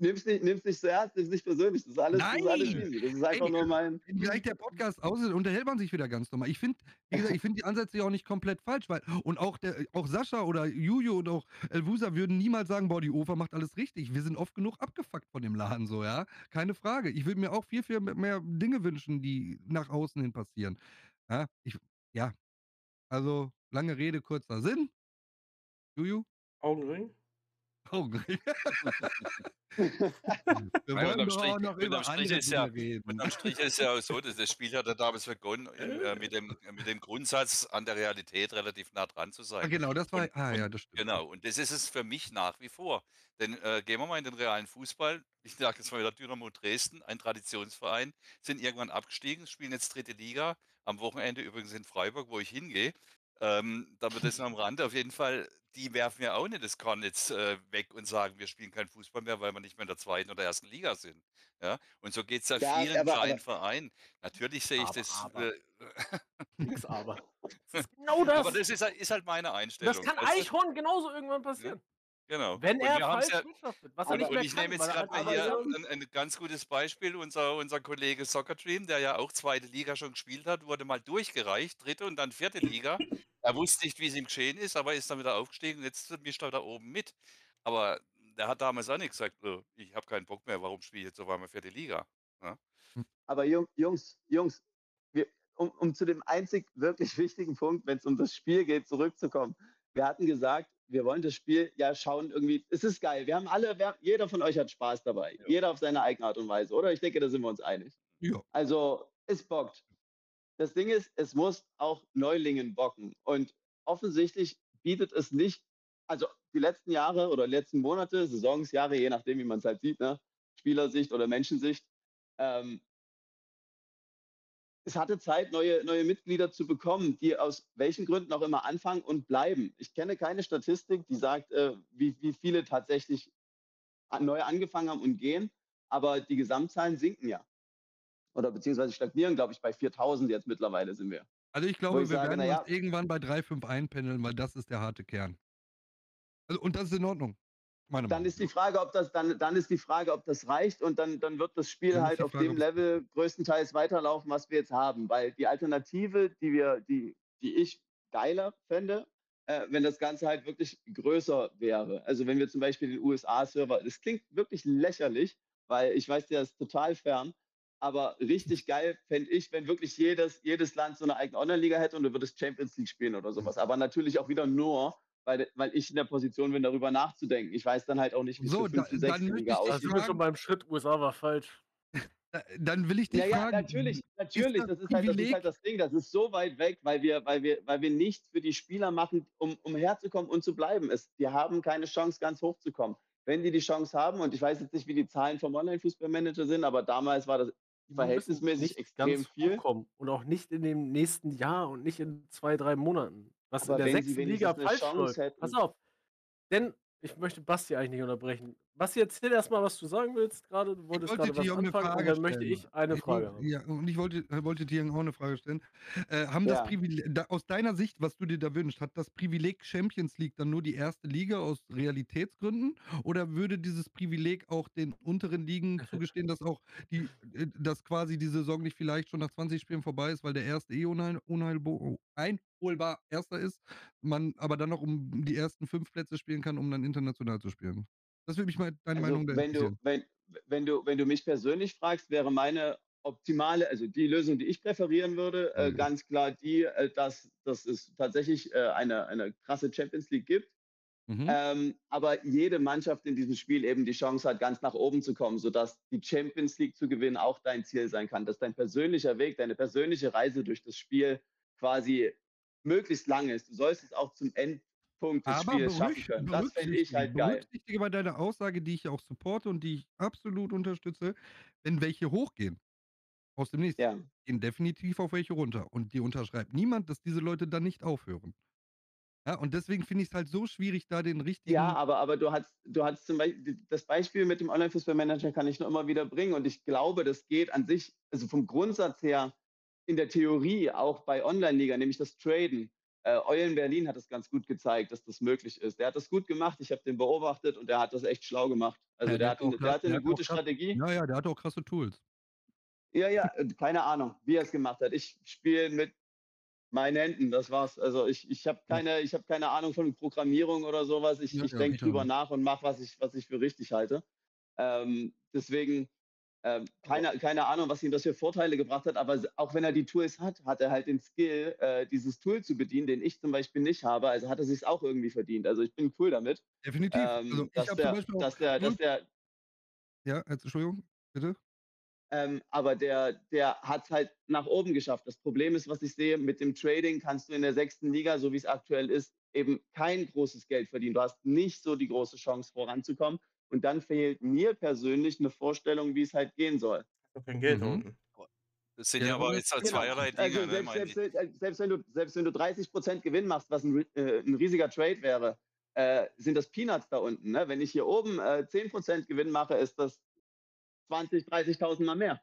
nimm's nicht, nimm's nicht so ernst, nimm's nicht persönlich, das ist alles, das ist alles Nein! easy. Das ist einfach Ey, nur mein. Wenn gleich der Podcast aus ist, unterhält man sich wieder ganz normal. Ich finde, ich finde die Ansätze ja auch nicht komplett falsch, weil und auch der, auch Sascha oder Juju und auch Elvusa würden niemals sagen, boah, die OFA macht alles richtig. Wir sind oft genug abgefuckt von dem Laden so, ja, keine Frage. Ich würde mir auch viel viel mehr Dinge wünschen, die nach außen hin passieren. Ja, ich, ja, also lange Rede kurzer Sinn. Juju, Augenring? Augenring. Wir Nein, wollen doch auch noch über Strich ist ja- reden. Unterm Strich ist ja auch so, dass das Spiel hat ja damals begonnen, in, äh, mit, dem, mit dem Grundsatz, an der Realität relativ nah dran zu Ah, sein. genau, das war, Und- ah ja, das stimmt. Genau, und das ist es für mich nach wie vor. Denn äh, gehen wir mal in den realen Fußball. Ich sage jetzt mal wieder Dynamo Dresden, ein Traditionsverein, sind irgendwann abgestiegen, spielen jetzt dritte Liga. Am Wochenende übrigens in Freiburg, wo ich hingehe. Ähm, da wird das am Rande. Auf jeden Fall, die werfen ja auch nicht das Korn jetzt äh, weg und sagen, wir spielen keinen Fußball mehr, weil wir nicht mehr in der zweiten oder ersten Liga sind. Ja? Und so geht es ja Ja, vielen aber- kleinen aber- Vereinen. Natürlich sehe ich Aber- das. aber. Äh, Nix aber. Das ist genau das. aber das ist, halt- ist halt meine Einstellung. das kann? Eichhorn genauso irgendwann passieren. Genau. Wenn Und er falsch ja, wirtschaftet, was er Und, nicht und mehr ich kann, nehme jetzt er gerade mal einfach hier so- ein, ein ganz gutes Beispiel. Unser, unser Kollege Soccer Dream, der ja auch zweite Liga schon gespielt hat, wurde mal durchgereicht, dritte und dann vierte Liga. Er wusste nicht, wie es ihm geschehen ist, aber ist dann wieder aufgestiegen und jetzt mischt er da oben mit. Aber der hat damals auch nicht gesagt, "Oh, ich habe keinen Bock mehr, warum spiele ich jetzt auf einmal vierte Liga? Aber Jung, Jungs, Jungs, wir, um, um zu dem einzig wirklich wichtigen Punkt, wenn es um das Spiel geht, zurückzukommen. Wir hatten gesagt, wir wollen das Spiel ja schauen irgendwie. Es ist geil. Wir haben alle, wir, jeder von euch hat Spaß dabei. Ja. Jeder auf seine eigene Art und Weise, oder? Ich denke, da sind wir uns einig. Ja. Also, es bockt. Das Ding ist, es muss auch Neulingen bocken. Und offensichtlich bietet es nicht, also die letzten Jahre oder letzten Monate, Saisons, Jahre, je nachdem, wie man es halt sieht, ne? Spielersicht oder Menschensicht, ähm, es hatte Zeit, neue, neue Mitglieder zu bekommen, die aus welchen Gründen auch immer anfangen und bleiben. Ich kenne keine Statistik, die sagt, äh, wie, wie viele tatsächlich neu angefangen haben und gehen, aber die Gesamtzahlen sinken ja. Oder beziehungsweise stagnieren, glaube ich, bei 4000 jetzt mittlerweile sind wir. Also ich glaube, ich wir sage, werden naja, uns irgendwann bei 3, 5 einpendeln, weil das ist der harte Kern. Also, und das ist in Ordnung. Meine dann Meinung. ist die Frage, ob das dann, dann ist die Frage, ob das reicht und dann, dann wird das Spiel Dann halt auf Frage, dem Level größtenteils weiterlaufen, was wir jetzt haben. Weil die Alternative, die wir, die, die ich geiler fände, äh, wenn das Ganze halt wirklich größer wäre. Also wenn wir zum Beispiel den USA-Server, das klingt wirklich lächerlich, weil ich weiß, der ist total fern, aber richtig geil fände ich, wenn wirklich jedes, jedes Land so eine eigene Online-Liga hätte und du würdest Champions League spielen oder sowas. Aber natürlich auch wieder nur, weil, weil ich in der Position bin, darüber nachzudenken. Ich weiß dann halt auch nicht, wie es So, für da- 5. und dann 6. möchte Liga ich Da aussieht. sind wir schon beim Schritt, USA war falsch. Da- Dann will ich dich Ja, ja, fragen. natürlich, natürlich. das Das ist, halt, das ist halt das Ding. Das ist so weit weg, weil wir, weil wir, weil wir nichts für die Spieler machen, um, um herzukommen und zu bleiben. Es, die haben keine Chance, ganz hoch zu kommen. Wenn die die Chance haben, und ich weiß jetzt nicht, wie die Zahlen vom Online-Fußballmanager sind, aber damals war das verhältnismäßig extrem ganz viel. Und auch nicht in dem nächsten Jahr und nicht in zwei, drei Monaten. Was Aber in der sechsten Liga falsch läuft. Pass auf. Denn ich möchte Basti eigentlich nicht unterbrechen. Basti, erzähl erstmal, was du sagen willst gerade. Du wolltest wollte gerade was dir auch eine anfangen und Frage dann möchte stellen. ich eine Ich Frage wollte- haben. Ja, und ich wollte, äh, wollte dir auch eine Frage stellen. Äh, haben das Ja. Privileg, da, aus deiner Sicht, was du dir da wünschst, hat das Privileg Champions League dann nur die erste Liga aus Realitätsgründen? Oder würde dieses Privileg auch den unteren Ligen zugestehen, dass auch die, äh, dass quasi die Saison nicht vielleicht schon nach 20 Spielen vorbei ist, weil der erste eh unheil, unheilbo, einholbar erster ist, man aber dann noch um die ersten fünf Plätze spielen kann, um dann international zu spielen? Das würde mich mal deine Also Meinung da wenn du, wenn, wenn, du, wenn du mich persönlich fragst, wäre meine optimale, also die Lösung, die ich präferieren würde, äh, Mhm. ganz klar die, äh, dass, dass es tatsächlich äh, eine, eine krasse Champions League gibt. Mhm. Ähm, aber jede Mannschaft in diesem Spiel eben die Chance hat, ganz nach oben zu kommen, sodass die Champions League zu gewinnen auch dein Ziel sein kann, dass dein persönlicher Weg, deine persönliche Reise durch das Spiel quasi möglichst lang ist. Du sollst es auch zum Endpunkt des Aber Spiels schaffen können. Das fände ich halt geil. berücksichtige bei deiner Aussage, die ich auch supporte und die ich absolut unterstütze, wenn welche hochgehen aus dem nächsten, Ja. gehen definitiv auf welche runter. Und die unterschreibt niemand, dass diese Leute dann nicht aufhören. Ja, und deswegen finde ich es halt so schwierig, da den richtigen. Ja, aber, aber du hast, du hast zum Beispiel, das Beispiel mit dem Online-Fußballmanager kann ich nur immer wieder bringen und ich glaube, das geht an sich, also vom Grundsatz her, in der Theorie auch bei Online-Liga, nämlich das Traden. Äh, Eulen Berlin hat das ganz gut gezeigt, dass das möglich ist. Der hat das gut gemacht, ich habe den beobachtet und der hat das echt schlau gemacht. Also Ja, der, der hatte, hat auch der hatte der eine auch gute krass- Strategie. ja, ja, der hat auch krasse Tools. Ja, ja, äh, keine Ahnung, wie er es gemacht hat. Ich spiele mit meinen Händen, das war's. Also ich, ich habe keine, ich hab keine Ahnung von Programmierung oder sowas. Ich, Ja, ich denke drüber nach und mache, was ich, was ich für richtig halte. Ähm, deswegen, ähm, keine, keine Ahnung, was ihm das für Vorteile gebracht hat, aber auch wenn er die Tools hat, hat er halt den Skill, äh, dieses Tool zu bedienen, den ich zum Beispiel nicht habe. Also hat er sich auch irgendwie verdient. Also ich bin cool damit. Definitiv. Ähm, also ich dass, der, dass, der, dass der, ja, Entschuldigung, bitte. Ähm, aber der, der hat es halt nach oben geschafft. Das Problem ist, was ich sehe, mit dem Trading kannst du in der sechsten Liga, so wie es aktuell ist, eben kein großes Geld verdienen. Du hast nicht so die große Chance voranzukommen. Und dann fehlt mir persönlich eine Vorstellung, wie es halt gehen soll. Kein Geld Mhm. Das sind Ja, ja aber jetzt halt Genau. zweierlei Dinge, Also ne, selbst, meine selbst, äh, selbst, wenn du, selbst wenn du 30 Prozent Gewinn machst, was ein, äh, ein riesiger Trade wäre, äh, sind das Peanuts da unten. Ne? Wenn ich hier oben äh, 10 Prozent Gewinn mache, ist das 20, 30.000 mal mehr.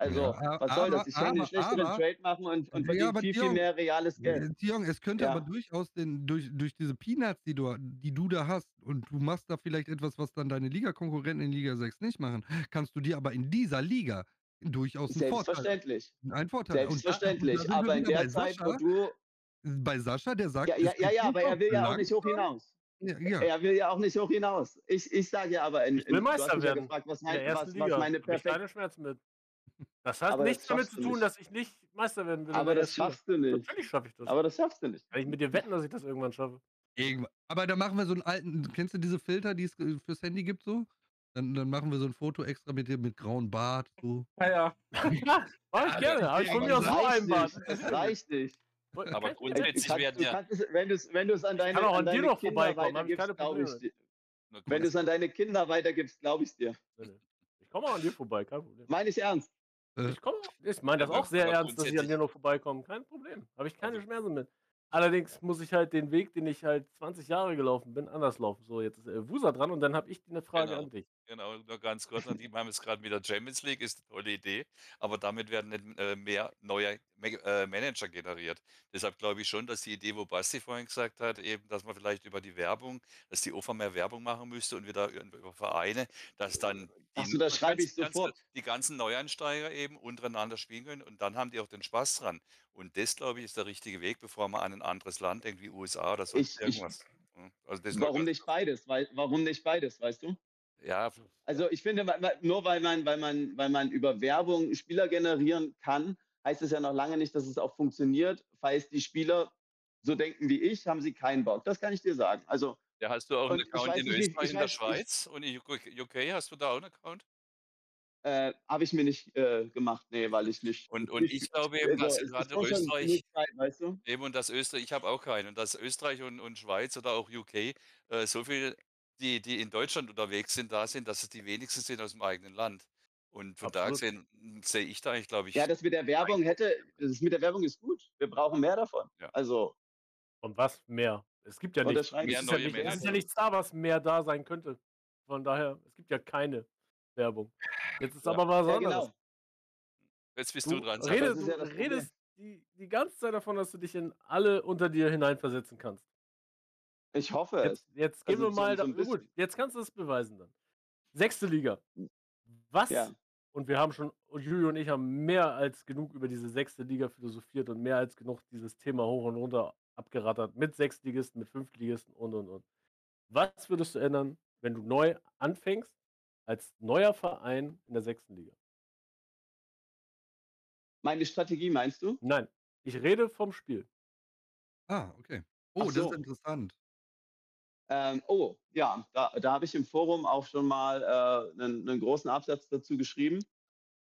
Also, Ja, was soll aber- das? Ich kann einen aber- schlechteren aber- Trade machen und, und Ja, verdiene aber viel, viel Dion, mehr reales Geld. Tiong, es könnte Ja. aber durchaus den, durch, durch diese Peanuts, die du, die du da hast, und du machst da vielleicht etwas, was dann deine Liga-Konkurrenten in Liga 6 nicht machen, kannst du dir aber in dieser Liga durchaus einen Vorteil, Selbstverständlich. Vorteil. Und da- Selbstverständlich. und da Aber in der Zeit, wo Sascha, du. bei Sascha, der sagt, Ja, ja, ja, ja, aber er will ja auch nicht hoch hinaus. Ja, ja. Er will ja auch nicht hoch hinaus. Ich, ich sage ja aber, in, Ich will in, du hast Meister mich ja werden. gefragt, was, mein, was, was meine perfekte. keine Schmerzen mit. Das hat Aber das nichts damit schaffst zu tun, nicht. dass ich nicht Meister werden will. Aber das schaffst du nicht. Natürlich schaffe ich das. Aber das schaffst du nicht. Kann ich mit dir wetten, dass ich das irgendwann schaffe? Irgendwann. Aber da machen wir so einen alten, kennst du diese Filter, die es fürs Handy gibt so? Dann, dann machen wir so ein Foto extra mit dir mit grauen Bart. So. Ja, ja. Mach ich gerne. das Aber ich von ja mir aus so reicht ein Bart. nicht. Es reicht nicht. Aber grundsätzlich werden ja. wenn du es, wenn an Ich kann deine, auch an deine noch Kinder vorbeikommen, habe ich keine weitergibst, glaube ich Probleme. dir. Wenn du es an deine Kinder weitergibst, glaube ich dir. Ich komme auch an dir vorbei, kein Problem. Meine ich ernst. Äh, Ich komme, ich meine das auch sehr aber ernst, dass ich an dir noch vorbeikomme. Kein Problem. Habe ich keine Also- Schmerzen mit. Allerdings muss ich halt den Weg, den ich halt 20 Jahre gelaufen bin, anders laufen. So, jetzt ist äh, Wusa dran und dann habe ich eine Frage Genau. an dich. Genau, nur ganz kurz. Und die haben es gerade mit der Champions League, ist eine tolle Idee, aber damit werden nicht äh, mehr neue äh, Manager generiert. Deshalb glaube ich schon, dass die Idee, wo Basti vorhin gesagt hat, eben, dass man vielleicht über die Werbung, dass die OFA mehr Werbung machen müsste und wieder über Vereine, dass dann die, Achso, das schreibe ich ganzen- sofort. die ganzen Neueinsteiger eben untereinander spielen können und dann haben die auch den Spaß dran. Und das, glaube ich, ist der richtige Weg, bevor man an ein anderes Land denkt, wie USA oder sonst Ich- ich- irgendwas. Ja, Also das nur Warum nicht beides? Weil, warum nicht beides, weißt du? Ja, Also ich finde, nur weil man, weil man, weil man über Werbung Spieler generieren kann, heißt es ja noch lange nicht, dass es auch funktioniert. Falls die Spieler so denken wie ich, haben sie keinen Bock. Das kann ich dir sagen. Also Ja, hast du auch einen ich Account in nicht, Österreich, ich in der weiß- ich- Schweiz und in UK, hast du da auch einen Account? äh, habe ich mir nicht äh, gemacht, nee, weil ich nicht. Und, und nicht, ich glaube eben, dass also, gerade Österreich, Zeit, weißt du? eben und das Österreich, ich habe auch keinen, und dass Österreich und, und Schweiz oder auch UK äh, so viel, die, die in Deutschland unterwegs sind, da sind, dass es die wenigsten sind aus dem eigenen Land. Und von da Absolut. gesehen m, sehe ich da, ich glaube, ich, Ja, das mit der Werbung hätte, das mit der Werbung ist gut. Wir brauchen mehr davon. Ja. Also, Und was mehr? Es gibt ja schreibe Es ist, ja Mehr nicht, es ist ja nichts da, was mehr da sein könnte. Von daher, es gibt ja keine Werbung. Jetzt ist Ja. aber was ja, anderes. genau. jetzt bist Du, du dran. Redest, du redest die, die ganze Zeit davon, dass du dich in alle unter dir hineinversetzen kannst. Ich hoffe es. Jetzt, jetzt gehen Also wir so- mal, so da, ein gut, jetzt kannst du es beweisen dann. Sechste Liga. Was? Ja. Und wir haben schon, und Julio und ich haben mehr als genug über diese sechste Liga philosophiert und mehr als genug dieses Thema hoch und runter abgerattert mit Sechstligisten, mit Fünftligisten und und und. Was würdest du ändern, wenn du neu anfängst als neuer Verein in der sechsten Liga? Meine Strategie meinst du? Nein, ich rede vom Spiel. ah, okay. Oh, Ach das so. ist interessant. Ähm, oh, ja, da, da habe ich im Forum auch schon mal äh, einen, einen großen Absatz dazu geschrieben.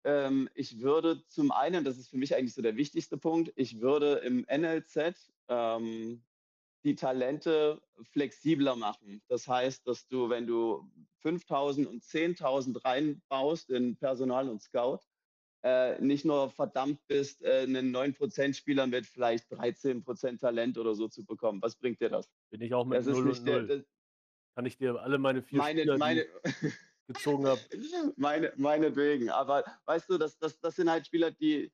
Ähm, ich würde zum einen, das ist für mich eigentlich so der wichtigste Punkt, ich würde im NLZ ähm, die Talente flexibler machen. Das heißt, dass du, wenn du 5000 und 10.000 reinbaust in Personal und Scout, äh, nicht nur verdammt bist, äh, einen 9%-Spieler mit vielleicht 13% Talent oder so zu bekommen. Was bringt dir das? Bin ich auch mit Das ist 0 nicht und der, 0. das, Kann ich dir alle meine vier meine, Spieler, meine, gezogen habe. meine, meinetwegen. Aber weißt du, das, das, das sind halt Spieler, die,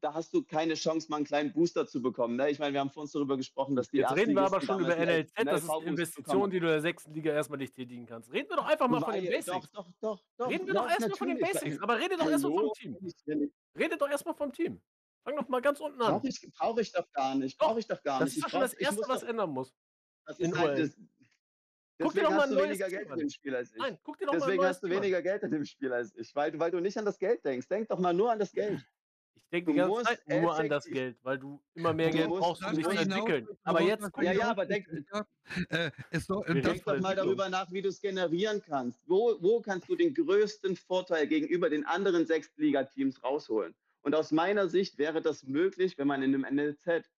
da hast du keine Chance, mal einen kleinen Booster zu bekommen. Ne? Ich meine, wir haben vorhin darüber gesprochen, dass die Jetzt reden wir aber schon über NLZ, das ist eine Investition, die du in der sechsten Liga erstmal nicht tätigen kannst. Reden wir doch einfach mal von den Basics. Doch, doch, doch, doch. Reden wir doch erstmal von den. Basics. Aber rede doch erstmal vom? Team. Rede doch erstmal vom Team. Fang doch mal ganz unten an. Brauche ich, brauch ich doch gar nicht. Brauche ich doch gar Das nicht. ist doch schon das Erste, was doch, ändern muss. das ist halt, das, Guck dir deswegen doch mal hast du weniger Geld in an. dem Spiel als ich. Nein, guck dir doch mal Deswegen neues hast du weniger Geld in dem Spiel als ich, weil, du- weil du nicht an das Geld denkst. Denk doch mal nur an das Geld. Ich denke die ganze Zeit nur an das Geld, weil du immer mehr Du Geld brauchst, um dich zu musst entwickeln. Aber jetzt Ja, ja, aber denk, Äh, Denk doch mal Entwicklung. darüber nach, wie du es generieren kannst. Wo, wo kannst du den größten Vorteil gegenüber den anderen Sechstligateams rausholen? Und aus meiner Sicht wäre das möglich, wenn man in einem NLZ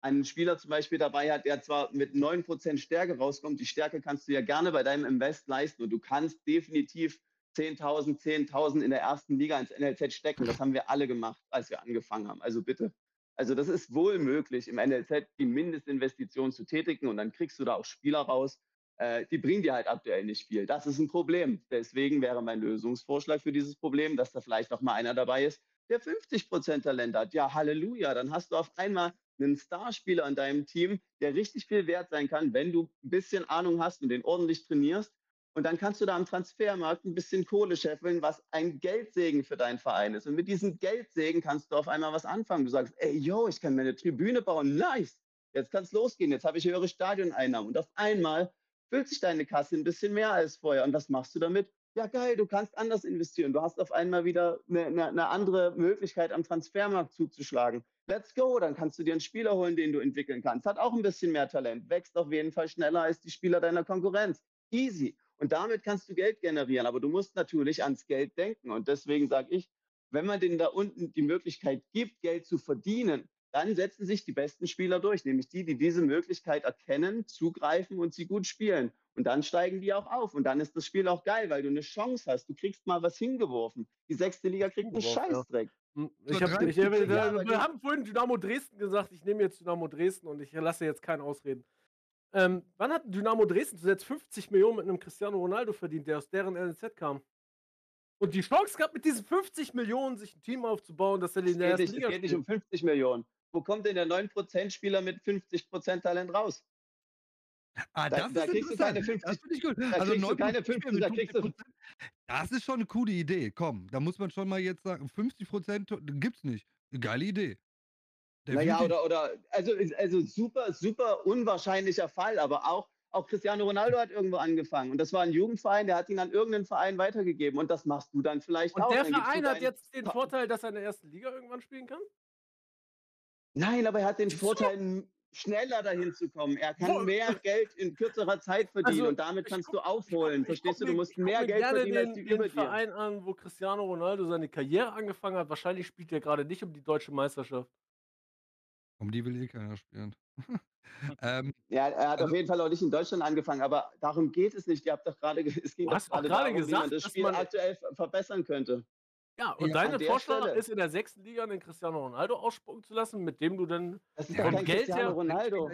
einen Spieler zum Beispiel dabei hat, der zwar mit 9% Stärke rauskommt, die Stärke kannst du ja gerne bei deinem Invest leisten und du kannst definitiv 10.000, 10.000 in der ersten Liga ins NLZ stecken. Das haben wir alle gemacht, als wir angefangen haben. Also bitte. Also das ist wohl möglich, im NLZ die Mindestinvestition zu tätigen und dann kriegst du da auch Spieler raus, äh, die bringen dir halt aktuell nicht viel. Das ist ein Problem. Deswegen wäre mein Lösungsvorschlag für dieses Problem, dass da vielleicht noch mal einer dabei ist, der 50% Talent hat. Ja, Halleluja, dann hast du auf einmal einen Starspieler in deinem Team, der richtig viel wert sein kann, wenn du ein bisschen Ahnung hast und den ordentlich trainierst. Und dann kannst du da am Transfermarkt ein bisschen Kohle scheffeln, was ein Geldsegen für deinen Verein ist. Und mit diesem Geldsegen kannst du auf einmal was anfangen. Du sagst, ey, yo, ich kann mir eine Tribüne bauen. Nice. Jetzt kann es losgehen. Jetzt habe ich höhere Stadioneinnahmen. Und auf einmal füllt sich deine Kasse ein bisschen mehr als vorher. Und was machst du damit? Ja, geil, du kannst anders investieren. Du hast auf einmal wieder eine, eine, eine andere Möglichkeit, am Transfermarkt zuzuschlagen. Let's go, dann kannst du dir einen Spieler holen, den du entwickeln kannst. Hat auch ein bisschen mehr Talent, wächst auf jeden Fall schneller als die Spieler deiner Konkurrenz. Easy. Und damit kannst du Geld generieren. Aber du musst natürlich ans Geld denken. Und deswegen sage ich, wenn man denen da unten die Möglichkeit gibt, Geld zu verdienen, dann setzen sich die besten Spieler durch, nämlich die, die diese Möglichkeit erkennen, zugreifen und sie gut spielen. Und dann steigen die auch auf. Und dann ist das Spiel auch geil, weil du eine Chance hast. Du kriegst mal was hingeworfen. Die sechste Liga kriegt einen ja. Scheißdreck. Hm, So Ich hab, drei- ich, wir, Ja, haben vorhin Dynamo Dresden gesagt, ich nehme jetzt Dynamo Dresden und ich lasse jetzt keinen ausreden. Ähm, wann hat Dynamo Dresden zuletzt 50 Millionen mit einem Cristiano Ronaldo verdient, der aus deren LNZ kam? Und die Chance gehabt, mit diesen 50 Millionen sich ein Team aufzubauen, dass er Es in der ersten nicht, es Liga geht nicht um 50 Millionen. Wo kommt denn der 9%-Spieler mit 50% Talent raus? Ah, Da- das da ist kriegst du keine interessant. 50 Das finde ich gut. da Also kriegst du keine 9% Spieler 50, mit da kriegst du- 50%. Das ist schon eine coole Idee. Komm, da muss man schon mal jetzt sagen, 50% to- gibt's nicht. Eine geile Idee. Naja, Definitiv. oder, oder also, also super, super unwahrscheinlicher Fall, aber auch, auch Cristiano Ronaldo hat irgendwo angefangen. Und das war ein Jugendverein, der hat ihn an irgendeinen Verein weitergegeben. Und das machst du dann vielleicht Und auch. der Dann Verein hat jetzt den Vorteil, dass er in der ersten Liga irgendwann spielen kann? Nein, aber er hat den? Vorteil, schneller dahin zu kommen. Er kann Wo- mehr Geld in kürzerer Zeit verdienen Also, und damit kannst guck- du aufholen. Guck- Verstehst du? Du musst mehr Geld gerne verdienen als den, die den über dir. Verein an, wo Cristiano Ronaldo seine Karriere angefangen hat. Wahrscheinlich spielt er gerade nicht um die deutsche Meisterschaft. Um die will eh keiner spielen. ähm, Ja, er hat Also- auf jeden Fall auch nicht in Deutschland angefangen, aber darum geht es nicht. Ihr habt doch gerade, ge- es ging doch gerade wie gesagt, man das dass Spiel man- aktuell ver- verbessern könnte. Ja, und Ja, deine Stelle. ist, in der sechsten Liga den Cristiano Ronaldo ausspucken zu lassen, mit dem du dann. Das ist kein Geld Cristiano her- Ronaldo.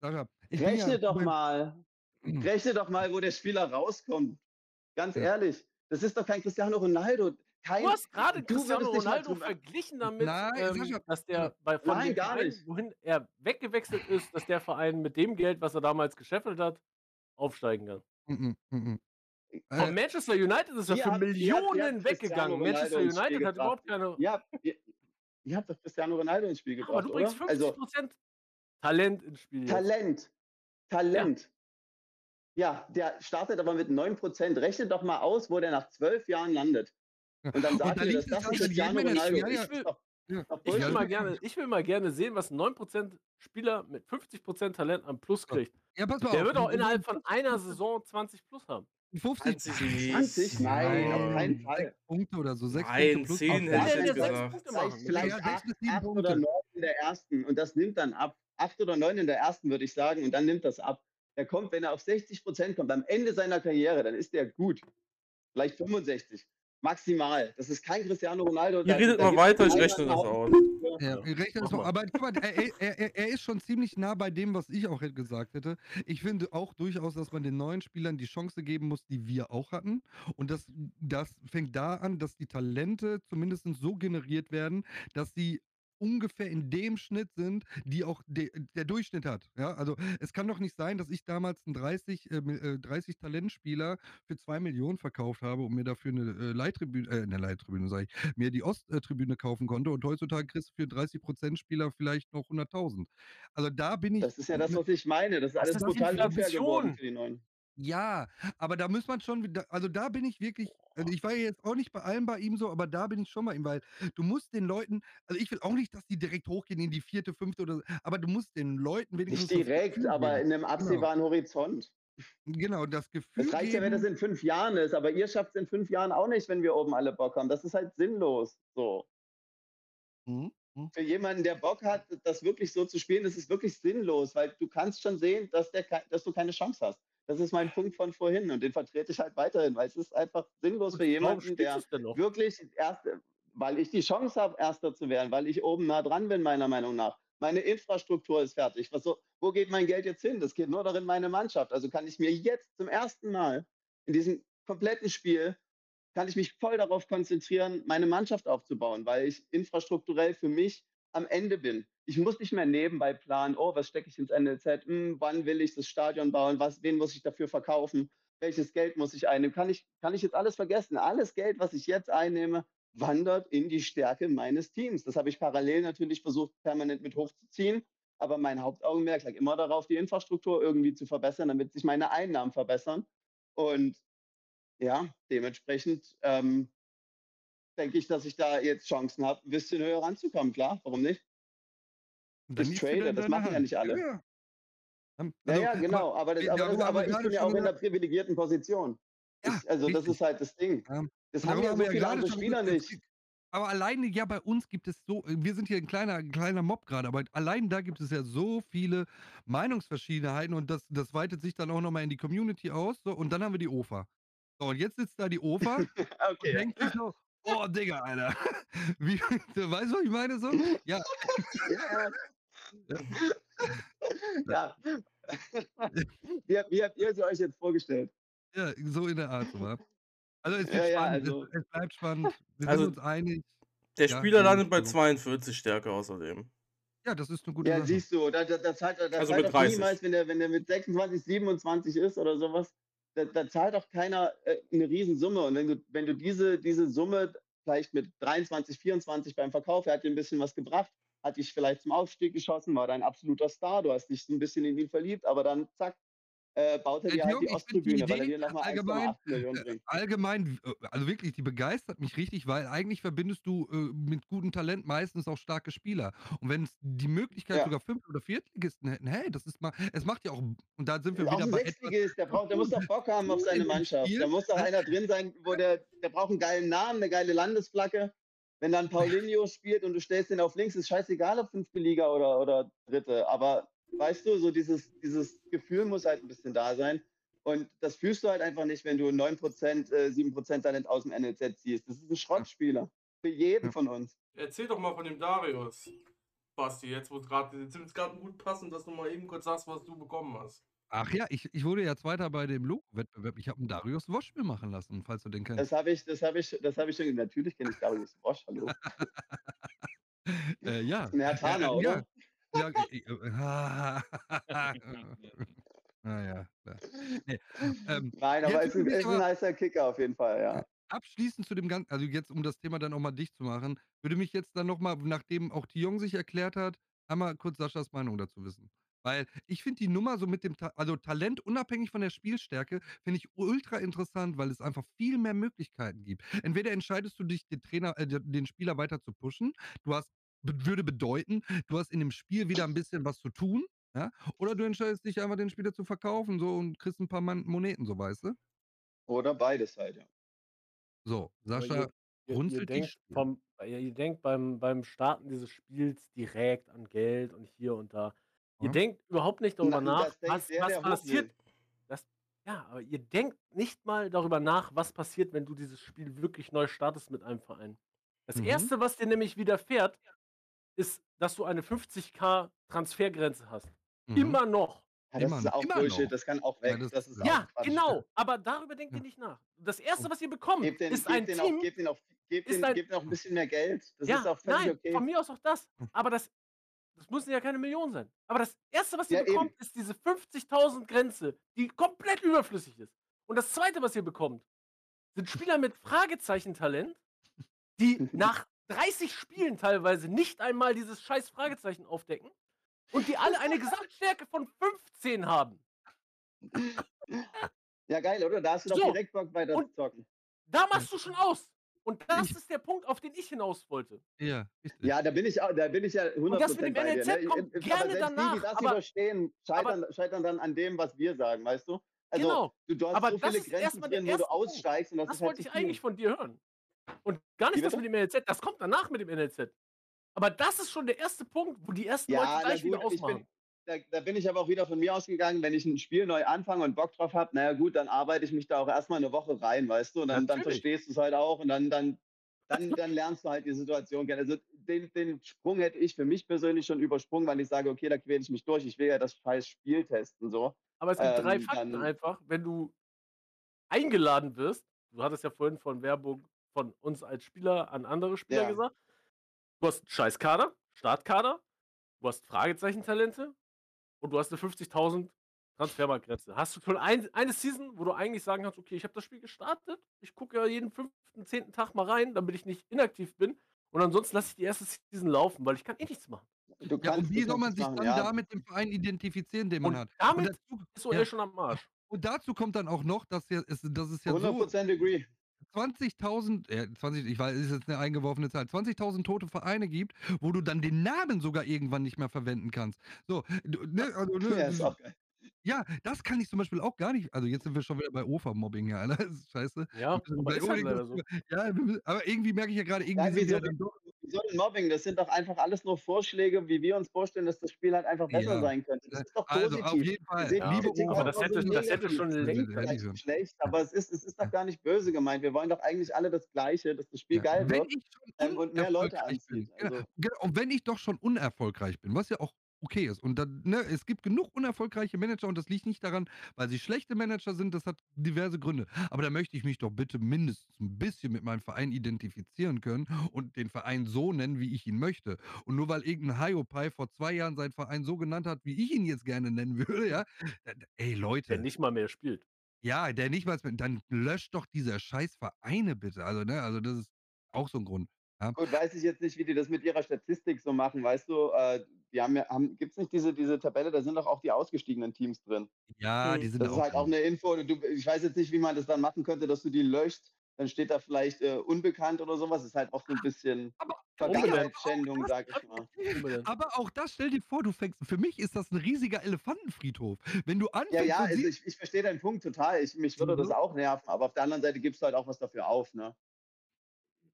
Sascha, Rechne ja doch mal. Rechne doch mal, wo der Spieler rauskommt. Ganz Ja. ehrlich. Das ist doch kein Cristiano Ronaldo. Kein, Du hast gerade Cristiano mal Ronaldo verglichen damit, Nein, ähm, dass der bei von Nein, gar Verein, nicht. wohin er weggewechselt ist, dass der Verein mit dem Geld, was er damals gescheffelt hat, aufsteigen kann. Von Äh, Manchester United ist er für habt- ihr habt- ihr habt Millionen weggegangen. Manchester United hat überhaupt keine. Ja, ihr, ihr habt doch Cristiano Ronaldo ins Spiel Ja, gebracht, aber du bringst oder? 50% Also Talent ins Spiel. Jetzt. Talent. Talent. Ja. der startet aber mit 9%. Rechne doch mal aus, wo der nach zwölf Jahren landet. Und dann Und sagt da liegt dass es das Cristiano jedem Ronaldo. Ja, ist. ja. Ich will, mal gerne, ich will mal gerne sehen, was ein 9% Spieler mit 50% Talent am Plus kriegt. Ja, pass mal Der auf. wird auch innerhalb von einer Saison 20 plus haben. 50 20, 20? Nein, auf keinen Fall. Punkte oder so. Sechs Nein, Punkte plus. zehn Auf hätte gar ich gesagt. Vielleicht, machen. vielleicht Ja, sechs acht, bis sieben acht Punkte. oder neun in der ersten. Und das nimmt dann ab. Acht oder neun in der ersten, würde ich sagen. Und dann nimmt das ab. Der kommt, wenn er auf 60 Prozent kommt, am Ende seiner Karriere, dann ist der gut. Vielleicht 65. Maximal. Das ist kein Cristiano Ronaldo. Ihr redet da mal weiter, ich rechne das aus. Ja, ich rechne das mal. Aber guck mal, er, er, er, er ist schon ziemlich nah bei dem, was ich auch gesagt hätte. Ich finde auch durchaus, dass man den neuen Spielern die Chance geben muss, die wir auch hatten. Und das, das fängt da an, dass die Talente zumindest so generiert werden, dass sie ungefähr in dem Schnitt sind, die auch de, der Durchschnitt hat. Ja, also es kann doch nicht sein, dass ich damals einen 30, äh, Mil- äh, 30 Talentspieler für 2 Millionen verkauft habe und mir dafür eine äh, Leittribüne, äh, eine Leittribüne, sage ich, mir die Osttribüne kaufen konnte und heutzutage kriegst du für 30% Spieler vielleicht noch 100.000. Also da bin ich. Das ist ja das, was ich meine. Das ist alles ist total unfair geworden für die Neuen. Ja, aber da muss man schon wieder, also da bin ich wirklich, also ich war ja jetzt auch nicht bei allem bei ihm so, aber da bin ich schon bei ihm, weil du musst den Leuten, also ich will auch nicht, dass die direkt hochgehen in die vierte, fünfte oder so, aber du musst den Leuten wenigstens. Nicht das direkt, Gefühl aber geben. in einem absehbaren Horizont. Genau, das Gefühl. Es reicht ja, wenn das geben, in fünf Jahren ist, aber ihr schafft es in fünf Jahren auch nicht, wenn wir oben alle Bock haben. Das ist halt sinnlos. So. Mhm. Für jemanden, der Bock hat, das wirklich so zu spielen, das ist wirklich sinnlos, weil du kannst schon sehen, dass, der, dass du keine Chance hast. Das ist mein Punkt von vorhin und den vertrete ich halt weiterhin, weil es ist einfach sinnlos für jemanden, der wirklich erste, weil ich die Chance habe, Erster zu werden, weil ich oben nah dran bin, meiner Meinung nach. Meine Infrastruktur ist fertig. Was so, wo geht mein Geld jetzt hin? Das geht nur darin meine Mannschaft. Also kann ich mir jetzt zum ersten Mal in diesem kompletten Spiel, kann ich mich voll darauf konzentrieren, meine Mannschaft aufzubauen, weil ich infrastrukturell für mich am Ende bin. Ich muss nicht mehr nebenbei planen, oh, was stecke ich ins NLZ, hm, wann will ich das Stadion bauen, was, wen muss ich dafür verkaufen, welches Geld muss ich einnehmen, kann ich, kann ich jetzt alles vergessen. Alles Geld, was ich jetzt einnehme, wandert in die Stärke meines Teams. Das habe ich parallel natürlich versucht, permanent mit hochzuziehen. Aber mein Hauptaugenmerk lag immer darauf, die Infrastruktur irgendwie zu verbessern, damit sich meine Einnahmen verbessern. Und ja, dementsprechend ähm, denke ich, dass ich da jetzt Chancen habe, ein bisschen höher ranzukommen. Klar, warum nicht? Und dann ich liegt's wieder trade, in das machen ja nicht alle. Ja, ja. Ähm, Ja, also, ja, aber- genau. Aber, das, aber, das, aber ich gerade bin ja auch in einer privilegierten Position. Ja, Ich, also das richtig. ist halt das Ding. Ja. Das haben ja so wir ja viele gerade andere Spieler nicht. Aber alleine ja bei uns gibt es so wir sind hier 'n kleiner 'n kleiner Mob grade, aber allein da gibt es ja so viele Meinungsverschiedenheiten und das das weitet sich dann auch noch mal in die Community aus, so und dann haben wir die OFA. So, und jetzt sitzt da die OFA und Okay, ja. denkt sich so: „Oh, Digga, Alter.“ Wie du weißt, was ich meine so? Ja. Ja, Ja. ja. Ja. Wie habt wie habt ihr sie euch jetzt vorgestellt? Ja, so in der Art, wa? Also, es Ja, wird ja, spannend. also Es es bleibt spannend. Wir Also, sind uns einig. Der Ja, Spieler so landet bei so. 42 Stärke außerdem. Ja, das ist 'ne gute Ja, Sache. siehst du, da da da zahlt da Also 30. niemals, wenn der wenn der mit 26, 27 ist oder so was, da da zahlt doch keiner, äh, 'ne Riesensumme. Und wenn du wenn du diese diese Summe vielleicht mit 23, 24 beim Verkauf er hat dir 'n bisschen was gebracht, hat dich vielleicht zum Aufstieg geschossen, war dein absoluter Star, du hast dich so 'n bisschen in ihn verliebt, aber dann zack, äh, baut er Äh, dir halt die Osttribüne, weil er dir noch mal allgemein 1,8 Millionen äh, bringt. allgemein äh, also wirklich, die begeistert mich richtig, weil eigentlich verbindest du, äh, mit gutem Talent meistens auch starke Spieler. Und wenn's die Möglichkeit Ja. sogar Fünft oder Viertligisten hätten, hey, das ist mal es macht ja auch und da sind wir Auch wieder 'n bei etwas der braucht der muss doch Bock haben auf seine Mannschaft. Da muss doch ne? einer drin sein, wo der der braucht 'n geilen Namen, 'ne geile Landesflagge. Wenn dann Paulinho spielt und du stellst den auf links, ist scheißegal, ob 5. Liga oder oder 3., aber weißt du, so dieses dieses Gefühl muss halt 'n bisschen da sein. Und das fühlst du halt einfach nicht, wenn du 9% äh, 7% Talent aus'm NLZ ziehst. Das ist 'n Ja. Schrottspieler. Für jeden Ja. von uns. Erzähl doch mal von dem Darius, Basti, jetzt wird's grad gut passen, dass du mal eben kurz sagst, was du bekommen hast. Ach ja, ich ich wurde ja Zweiter bei dem Logo-Wettbewerb. Ich habe 'n Darius Wosch mir machen lassen, falls du den kennst. Das habe ich das habe ich das habe ich schon natürlich kenne ich Darius Wosch, hallo. Äh, ja. 'N Herr Ja, Thaner, äh, oder? ja. Ja, i i Na ja, klar. Ne, ähm, Nein, aber jetzt ist ist 'n aber nicer Kicker auf jeden Fall, ja. abschließend zu dem gan also jetzt, um das Thema dann auch mal dicht zu machen, würde mich jetzt dann noch mal, nachdem auch Thiong sich erklärt hat, einmal kurz Saschas Meinung dazu wissen. Weil ich finde die Nummer so mit dem Ta also Talent unabhängig von der Spielstärke, finde ich ultra interessant, weil es einfach viel mehr Möglichkeiten gibt. Entweder entscheidest du dich, den Trainer äh, den Spieler weiter zu pushen. Du hast würde bedeuten, du hast in dem Spiel wieder 'n bisschen was zu tun, ja? Oder du entscheidest dich einfach, den Spieler zu verkaufen so und kriegst 'n paar Man Moneten so, weißt du? Oder beides halt, ja. So, Sascha ihr ihr denkt vom ihr ihr denkt beim beim Starten dieses Spiels direkt an Geld und hier und da. Ihr Ja. denkt überhaupt nicht darüber Na, nach, was der, was der passiert. Das ja, aber ihr denkt nicht mal darüber nach, was passiert, wenn du dieses Spiel wirklich neu startest mit einem Verein. Das Mhm. 1., was dir nämlich widerfährt, ist, dass du eine 50.000 Transfergrenze hast. Mhm. Immer noch. Ja, das Immer ist noch auch immer Bullshit, noch. das kann auch Ja, weg. das Das ist ja. Ja, genau. Aber darüber denkt ihr Ja. nicht nach. Das 1., Und was ihr bekommt, Gebt den ist gebt ein auch Team gebt denen auch gebt ist denen ein gebt auch 'n bisschen mehr Geld. Das ist Ja, auch völlig nein, okay. von mir aus auch das. Aber das das müssen ja keine Millionen sein. Aber das 1., was ihr Ja, eben. bekommt, ist diese 50.000 Grenze, die komplett überflüssig ist. Und das 2., was ihr bekommt, sind Spieler mit Fragezeichen-Talent, die nach 30 Spielen teilweise nicht einmal dieses scheiß Fragezeichen aufdecken und die alle eine Gesamtstärke von 15 haben. Ja, geil, oder? Da hast du doch So, direkt Bock weiter zu zocken. da machst du schon aus. Und das Ich ist der Punkt, auf den ich hinaus wollte. Ja. Ja, da bin ich da bin ich ja Und das 100 mit dem bei dir, NLZ ne? kommt gerne selbst die, die danach, das aber überstehen, aber scheitern scheitern dann an dem, was wir sagen, weißt du? Also, Genau. du du hast Aber so das viele ist Grenzen drin, wo du aussteigst und das Das ist halt wollte zu ich eigentlich von dir hören. Und gar nicht das mit dem NLZ, das kommt danach mit dem NLZ. Aber das ist schon der erste Punkt, wo die ersten Leute Ja, na gleich wieder gut, ich bin ausmachen. da da bin ich aber auch wieder von mir ausgegangen, wenn ich 'n Spiel neu anfange und Bock drauf habe, na ja gut, dann arbeite ich mich da auch erst mal 'ne Woche rein, weißt du? Und dann dann verstehst du's halt auch und dann dann dann dann lernst du halt die Situation kennen. Also, den den Sprung hätte ich für mich persönlich schon übersprungen, weil ich sage: „Okay, da quäle ich mich durch. Ich will ja das scheiß Spiel testen so.“ Aber es gibt 3 Ähm, Fakten dann einfach, wenn du eingeladen wirst du hattest ja vorhin von Werbung von uns als Spieler an andere Spieler Ja. gesagt. Du hast 'n scheiß Kader, Startkader, du hast Fragezeichen-Talente und du hast 'ne 50.000 Transfermarktgrenze. Hast du schon ein eine Season, wo du eigentlich sagen kannst: „Okay, ich habe das Spiel gestartet. Ich gucke ja jeden 5., 10. Tag mal rein, damit ich nicht inaktiv bin. Und ansonsten lasse ich die 1. Season laufen, weil ich kann eh nichts machen.“ Du Ja, und wie soll man sich machen, dann ja. da mit dem Verein identifizieren, den man Und hat? Und damit dazu ist OL ja. schon am Arsch. Und dazu kommt dann auch noch, dass ja es dass es ja 100 so agree. 20.000 äh, 20 ich weiß, ist jetzt 'ne eingeworfene Zahl, 20.000 tote Vereine gibt, wo du dann den Namen sogar irgendwann nicht mehr verwenden kannst. So, ne, also, ne, Ja, ist auch geil. Ja, das kann ich zum Beispiel auch gar nicht. Also jetzt sind wir schon wieder bei OFA-Mobbing hier, Alter. Das ist scheiße. Ja, aber ist halt so. Ja, aber irgendwie merke ich ja gerade, irgendwie Ja, sind ja dann doch. wieso denn Mobbing? Das sind doch einfach alles nur Vorschläge, wie wir uns vorstellen, dass das Spiel halt einfach besser Ja. sein könnte. Das ist doch Also positiv. auf jeden Fall, Ja, liebe auch das hätte- so das hätte schon längst schlecht, aber es ist, es ist doch gar nicht böse gemeint. Wir wollen doch eigentlich alle das Gleiche, dass das Spiel Ja. geil Wenn wird ich schon ähm, und mehr Leute anzieht. genau, Also, genau, und wenn ich doch schon unerfolgreich bin, was ja auch okay ist. Und dann, ne, es gibt genug unerfolgreiche Manager und das liegt nicht daran, weil sie schlechte Manager sind, das hat diverse Gründe. Aber da möchte ich mich doch bitte mindestens ein bisschen mit meinem Verein identifizieren können und den Verein so nennen, wie ich ihn möchte. Und nur weil irgendein Hiopai vor zwei Jahren seinen Verein so genannt hat, wie ich ihn jetzt gerne nennen würde, ja, ey Der Leute, nicht mal mehr spielt. ja, der nicht mal, dann löscht doch diese scheiß Vereine bitte. Also, ne, also das ist auch so ein Grund. Ja. gut, weiß ich jetzt nicht, wie die das mit ihrer Statistik so machen. Weißt du, äh, die haben ja, haben, gibt es nicht diese, diese Tabelle, da sind doch auch die ausgestiegenen Teams drin. Ja, Hm. die sind Das ist auch halt auch eine Info. Du, ich weiß jetzt nicht, wie man das dann machen könnte, dass du die löscht. Dann steht da vielleicht äh, unbekannt oder sowas. ist halt auch so ein bisschen Vergangenheitsschändung, sag ich mal. Aber auch das, stell dir vor, du fängst, für mich ist das ein riesiger Elefantenfriedhof. Wenn du anfängst Ja, ja, also ich, ich verstehe deinen Punkt total. Ich, mich würde das Mhm. auch nerven, aber auf der anderen Seite gibst du halt auch was dafür auf. Ne?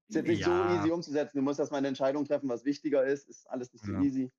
Ist jetzt nicht so Ja. easy umzusetzen. Du musst erstmal eine Entscheidung treffen, was wichtiger ist. Ist alles nicht so Ja. easy.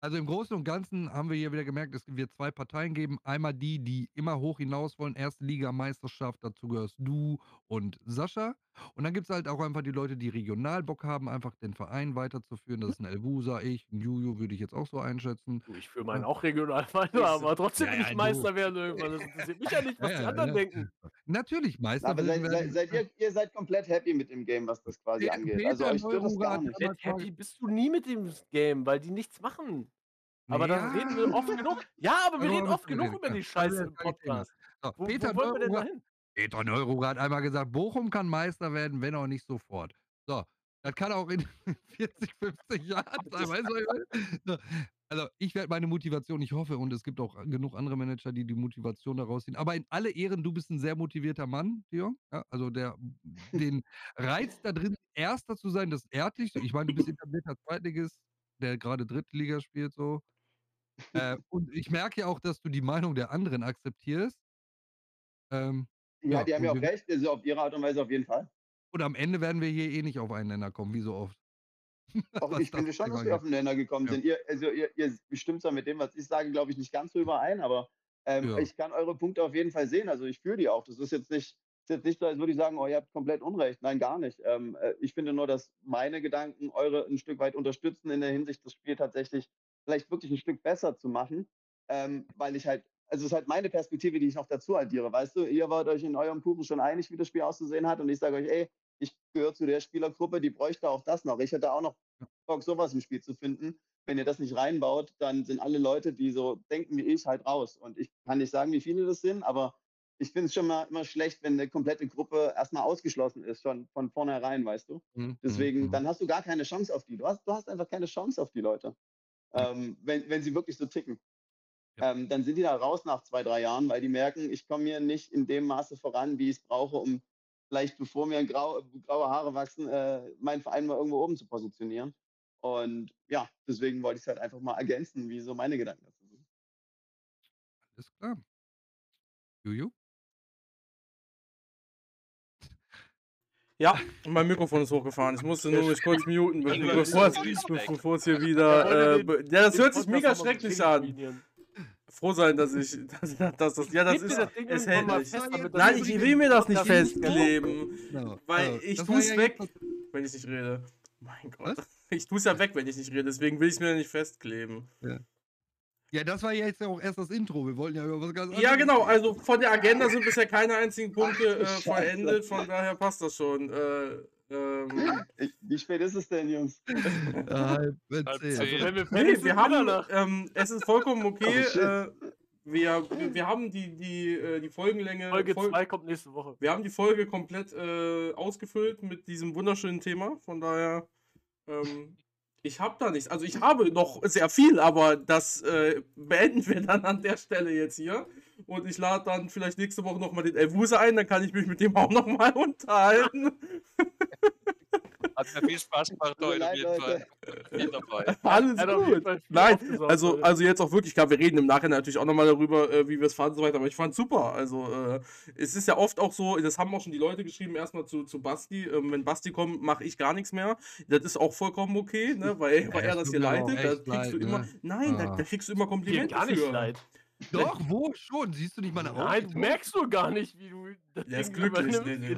also im Großen und Ganzen haben wir hier wieder gemerkt, es wird zwei Parteien geben. Einmal die, die immer hoch hinaus wollen, erste Liga, Meisterschaft, dazu gehörst du und Sascha. Und dann gibt es halt auch einfach die Leute, die regional Bock haben, einfach den Verein weiterzuführen. Das ist ein Elvusa, ich, ein Juju, würde ich jetzt auch so einschätzen. Du, Ich fühle meinen auch regional weiter, Ich- aber trotzdem Ja, will ja, ich du. Meister werden irgendwann. Das interessiert mich ja nicht, was Ja, die ja, anderen ja. denken. Natürlich, Meister Aber seid, werden- seid, seid ihr, ihr seid komplett happy mit dem Game, was das quasi Pe- angeht. Also Peter euch stört das Neururer gar hat nicht. damals Happy bist du nie mit dem Game, weil die nichts machen. Aber Ja. da reden wir oft genug. Ja, aber wir Darüber reden haben oft genug geredet, über ja. die Scheiße im ist kein Thema. Podcast. So, Wo, Peter wo wollen wir denn Neururer- dahin? Peter Neururer hat einmal gesagt, Bochum kann Meister werden, wenn auch nicht sofort. So, das kann auch in 40, 50 Jahren sein. Weißt du, also ich werde meine Motivation, ich hoffe, und es gibt auch genug andere Manager, die die Motivation daraus ziehen. Aber in alle Ehren, du bist ein sehr motivierter Mann, Theo. Ja, also der, den Reiz da drin, Erster zu sein, das ehrt dich. Ich meine, du bist etablierter Zweitligist, der gerade Drittliga spielt so. Äh, und ich merke ja auch, dass du die Meinung der anderen akzeptierst. Ähm, Ja, Ja, die haben ja auch recht. Also auf ihre Art und Weise auf jeden Fall. Und am Ende werden wir hier eh nicht auf einen Nenner kommen, wie so oft. Auch ich finde schon, dass wir auf den Nenner gekommen Ja. sind. Ihr, also ihr, ihr bestimmt zwar mit dem, was ich sage, glaube ich, nicht ganz so überein, aber ähm, Ja. ich kann eure Punkte auf jeden Fall sehen. Also ich fühle die auch. Das ist jetzt nicht, ist jetzt nicht so, als würde ich sagen, oh, ihr habt komplett Unrecht. Nein, gar nicht. Ähm, äh, ich finde nur, dass meine Gedanken eure ein Stück weit unterstützen in der Hinsicht, das Spiel tatsächlich vielleicht wirklich ein Stück besser zu machen. Ähm, weil ich halt, also es ist halt meine Perspektive, die ich noch dazu addiere. Weißt du, ihr wart euch in eurem Kuchen schon einig, wie das Spiel auszusehen hat. Und ich sage euch, ey, ich gehöre zu der Spielergruppe, die bräuchte auch das noch. Ich hätte auch noch Bock, sowas im Spiel zu finden. Wenn ihr das nicht reinbaut, dann sind alle Leute, die so denken wie ich, halt raus. Und ich kann nicht sagen, wie viele das sind, aber ich finde es schon mal immer schlecht, wenn eine komplette Gruppe erstmal ausgeschlossen ist, schon von vornherein, weißt du? Mhm, Deswegen, mhm. dann hast du gar keine Chance auf die. Du hast, du hast einfach keine Chance auf die Leute, ähm, wenn, wenn sie wirklich so ticken. Ja. Ähm, dann sind die da raus nach zwei, drei Jahren, weil die merken, ich komme hier nicht in dem Maße voran, wie ich es brauche, um vielleicht bevor mir grau, graue Haare wachsen, äh, meinen Verein mal irgendwo oben zu positionieren. Und ja, deswegen wollte ich es halt einfach mal ergänzen, wie so meine Gedanken dazu sind. Alles klar. Juju? Ja, mein Mikrofon ist hochgefahren. Ich musste nur mich kurz muten, bevor, bevor es hier Er wieder. Äh, ja, das hört sich mega schrecklich an. Froh sein, dass ich. Dass, dass das, ja, das Gib mir ist. das Ding Es hält nicht. fest, Nein, ich will mir das nicht festkleben. Genau. Weil Also, ich das tu's war ja weg, wenn ich nicht rede. Mein Gott. Ich tue es ja weg, wenn ich nicht rede. Deswegen will ich es mir nicht festkleben. das- Ja, das war ja jetzt ja auch erst das Intro. Wir wollten ja über was ganz anderes. Ja, genau. Also von der Agenda sind bisher keine einzigen Punkte äh, vollendet. Von daher passt das schon. Äh, ähm, Ich, wie spät ist es denn, Jungs? Ja, halb zehn. Also wenn wir Nee, fertig sind, wir haben, ähm, es ist vollkommen okay. Oh, shit. äh, wir, wir, haben die, die, äh, die Folgenlänge. Folge Fol- 2 kommt nächste Woche. wir haben die Folge komplett äh, ausgefüllt mit diesem wunderschönen Thema. Von daher, ähm, ich habe da nichts. Also ich habe noch sehr viel, aber das äh, beenden wir dann an der Stelle jetzt hier. Und ich lade dann vielleicht nächste Woche nochmal den Elvuse ein, dann kann ich mich mit dem auch nochmal unterhalten. Hat mir viel Spaß gemacht heute auf jeden Fall. Dabei. Alles jeden gut. Nein, also, also jetzt auch wirklich, klar, wir reden im Nachhinein natürlich auch nochmal darüber, äh, wie wir es fanden und so weiter, aber ich fand es super. Also, äh, es ist ja oft auch so, das haben auch schon die Leute geschrieben, erstmal zu, zu Basti, ähm, wenn Basti kommt, mache ich gar nichts mehr. Das ist auch vollkommen okay, ne, weil, weil Ja, er das hier aber leitet. Da kriegst du leid, immer, ne? nein, da, Ah. da kriegst du immer Komplimente gar nicht für. leid. Doch, wo schon? Siehst du nicht meine Augen? Nein, merkst du gar nicht, wie du das Der ist glücklich, nee, nee.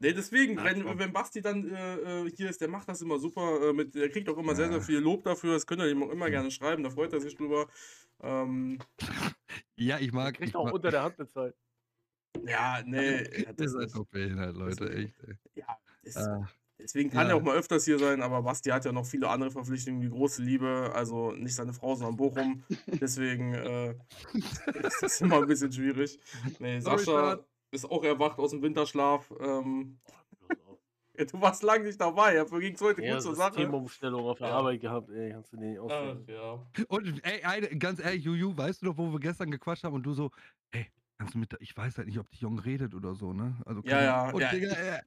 Nee, deswegen, Ach, wenn, wenn Basti dann äh, äh, hier ist, der macht das immer super. Äh, mit, der kriegt auch immer sehr, sehr Ja. viel Lob dafür. Das könnt ihr ihm auch immer gerne schreiben, da freut er sich drüber. Ähm, Ja, ich mag. kriegt Ich auch mag unter der Hand bezahlt. ja, nee, ja, das ist, doch behindert, Leute, das- echt. Ey. ja, das, Ah, deswegen kann ja. er auch mal öfters hier sein, aber Basti hat ja noch viele andere Verpflichtungen, die große Liebe, also nicht seine Frau, sondern Bochum. Deswegen äh, ist das immer ein bisschen schwierig. Nee, Sascha ist auch erwacht aus dem Winterschlaf. Ähm, ja, du warst lange nicht dabei, dafür ging es heute Ja, gut zur Sache. Systemumstellung auf der Ja. Arbeit gehabt, ey, kannst du nicht Ach, ausdenken. ja. Und ey, eine, ganz ehrlich, Juju, weißt du doch, wo wir gestern gequatscht haben und du so, ey, kannst du mit, der- ich weiß halt nicht, ob die Jung redet oder so, ne? Also, Ja, ja, Und ja. Digga, äh,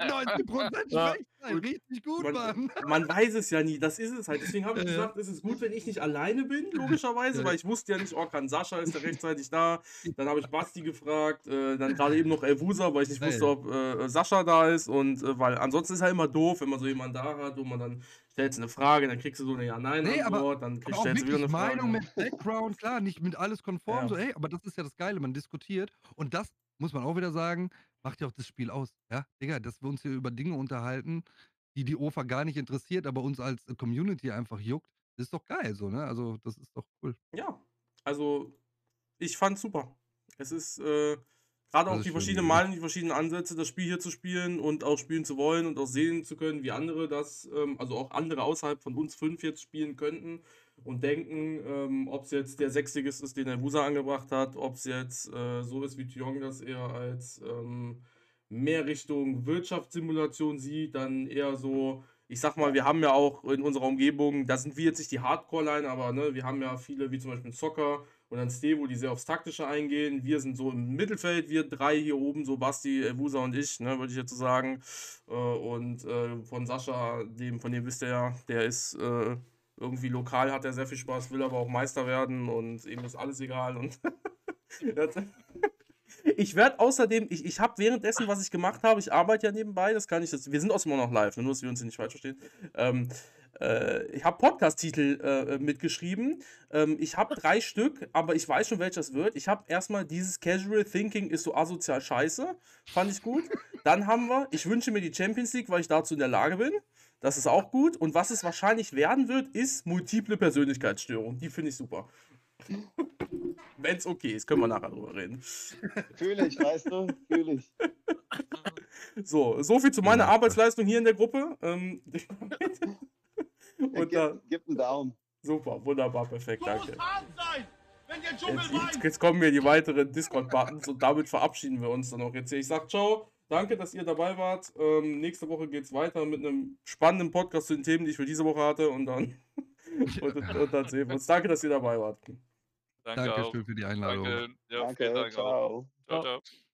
90% Ja. Schwächheit, richtig gut, Man, Mann. man weiß es ja nie, das ist es halt. Deswegen habe ich Ja, ja. gesagt, es ist gut, wenn ich nicht alleine bin, logischerweise, Ja. weil ich wusste ja nicht, oh, kann Sascha ist ja rechtzeitig da. Dann habe ich Basti gefragt, äh, dann gerade eben noch Elvusa, weil ich nicht Ja, wusste, ja. ob äh, Sascha da ist. Und äh, weil ansonsten ist es halt immer doof, wenn man so jemanden da hat, wo man dann stellst eine Frage, dann kriegst du so eine Nee, Ja-Nein-Antwort, aber- dann Aber kriegst, stellst du wieder eine Frage. Meinung mit Background, klar, nicht mit alles konform, Ja. so, ey, aber das ist ja das Geile, man diskutiert. Und das, muss man auch wieder sagen, macht ja auch das Spiel aus, ja? Digga, dass wir uns hier über Dinge unterhalten, die die OFA gar nicht interessiert, aber uns als äh, Community einfach juckt, das ist doch geil, so, ne? Also, das ist doch cool. Ja, also ich fand's super. Es ist äh, gerade auch ist die verschiedenen. Meinungen, die verschiedenen Ansätze, das Spiel hier zu spielen und auch spielen zu wollen und auch sehen zu können, wie andere das, ähm, also auch andere außerhalb von uns fünf jetzt spielen könnten und denken, ähm, ob es jetzt der Sechstigist ist, den der Wusa angebracht hat, ob es jetzt äh, so ist wie Thiong das eher als ähm, mehr Richtung Wirtschaftssimulation sieht, dann eher so, ich sag mal, wir haben ja auch in unserer Umgebung, da sind wir jetzt nicht die Hardcore-Line, aber ne, wir haben ja viele, wie zum Beispiel Soccer und dann Stevo, die sehr aufs Taktische eingehen. Wir sind so im Mittelfeld, wir drei hier oben, so Basti, äh, Wusa und ich, ne, würde ich jetzt so sagen. Äh, und äh, von Sascha, dem, von dem wisst ihr ja, der ist äh, irgendwie lokal, hat er sehr viel Spaß, will aber auch Meister werden und ihm ist alles egal. Und ich werde außerdem, ich, ich habe währenddessen, was ich gemacht habe, ich arbeite ja nebenbei, das kann ich jetzt, wir sind auch immer noch live, nur dass wir uns hier nicht falsch verstehen. Ähm, äh, ich habe Podcast-Titel äh, mitgeschrieben. Ähm, ich habe drei Stück, aber ich weiß schon, welches wird. Ich habe erstmal dieses Casual Thinking ist so asozial scheiße. Fand ich gut. Dann haben wir, ich wünsche mir die Champions League, weil ich dazu in der Lage bin. Das ist auch gut. Und was es wahrscheinlich werden wird, ist multiple Persönlichkeitsstörung. Die finde ich super. Wenn es okay ist, können wir nachher drüber reden. Fühle ich, weißt du? Fühle ich. So, so viel zu meiner Ja. Arbeitsleistung hier in der Gruppe. Ähm, Ja, und da, gib, gib einen Daumen. super, wunderbar, perfekt, danke. jetzt, jetzt kommen mir die weiteren Discord-Buttons und damit verabschieden wir uns dann auch jetzt hier. Ich sag ciao, danke, dass ihr dabei wart. Ähm, nächste Woche geht's weiter mit einem spannenden Podcast zu den Themen, die ich für diese Woche hatte und dann, und, und dann sehen wir uns. Danke, dass ihr dabei wart. Danke auch. Dankeschön für die Einladung. Danke. Ja, Danke, vielen Dank auch. Ciao, Ciao. ciao.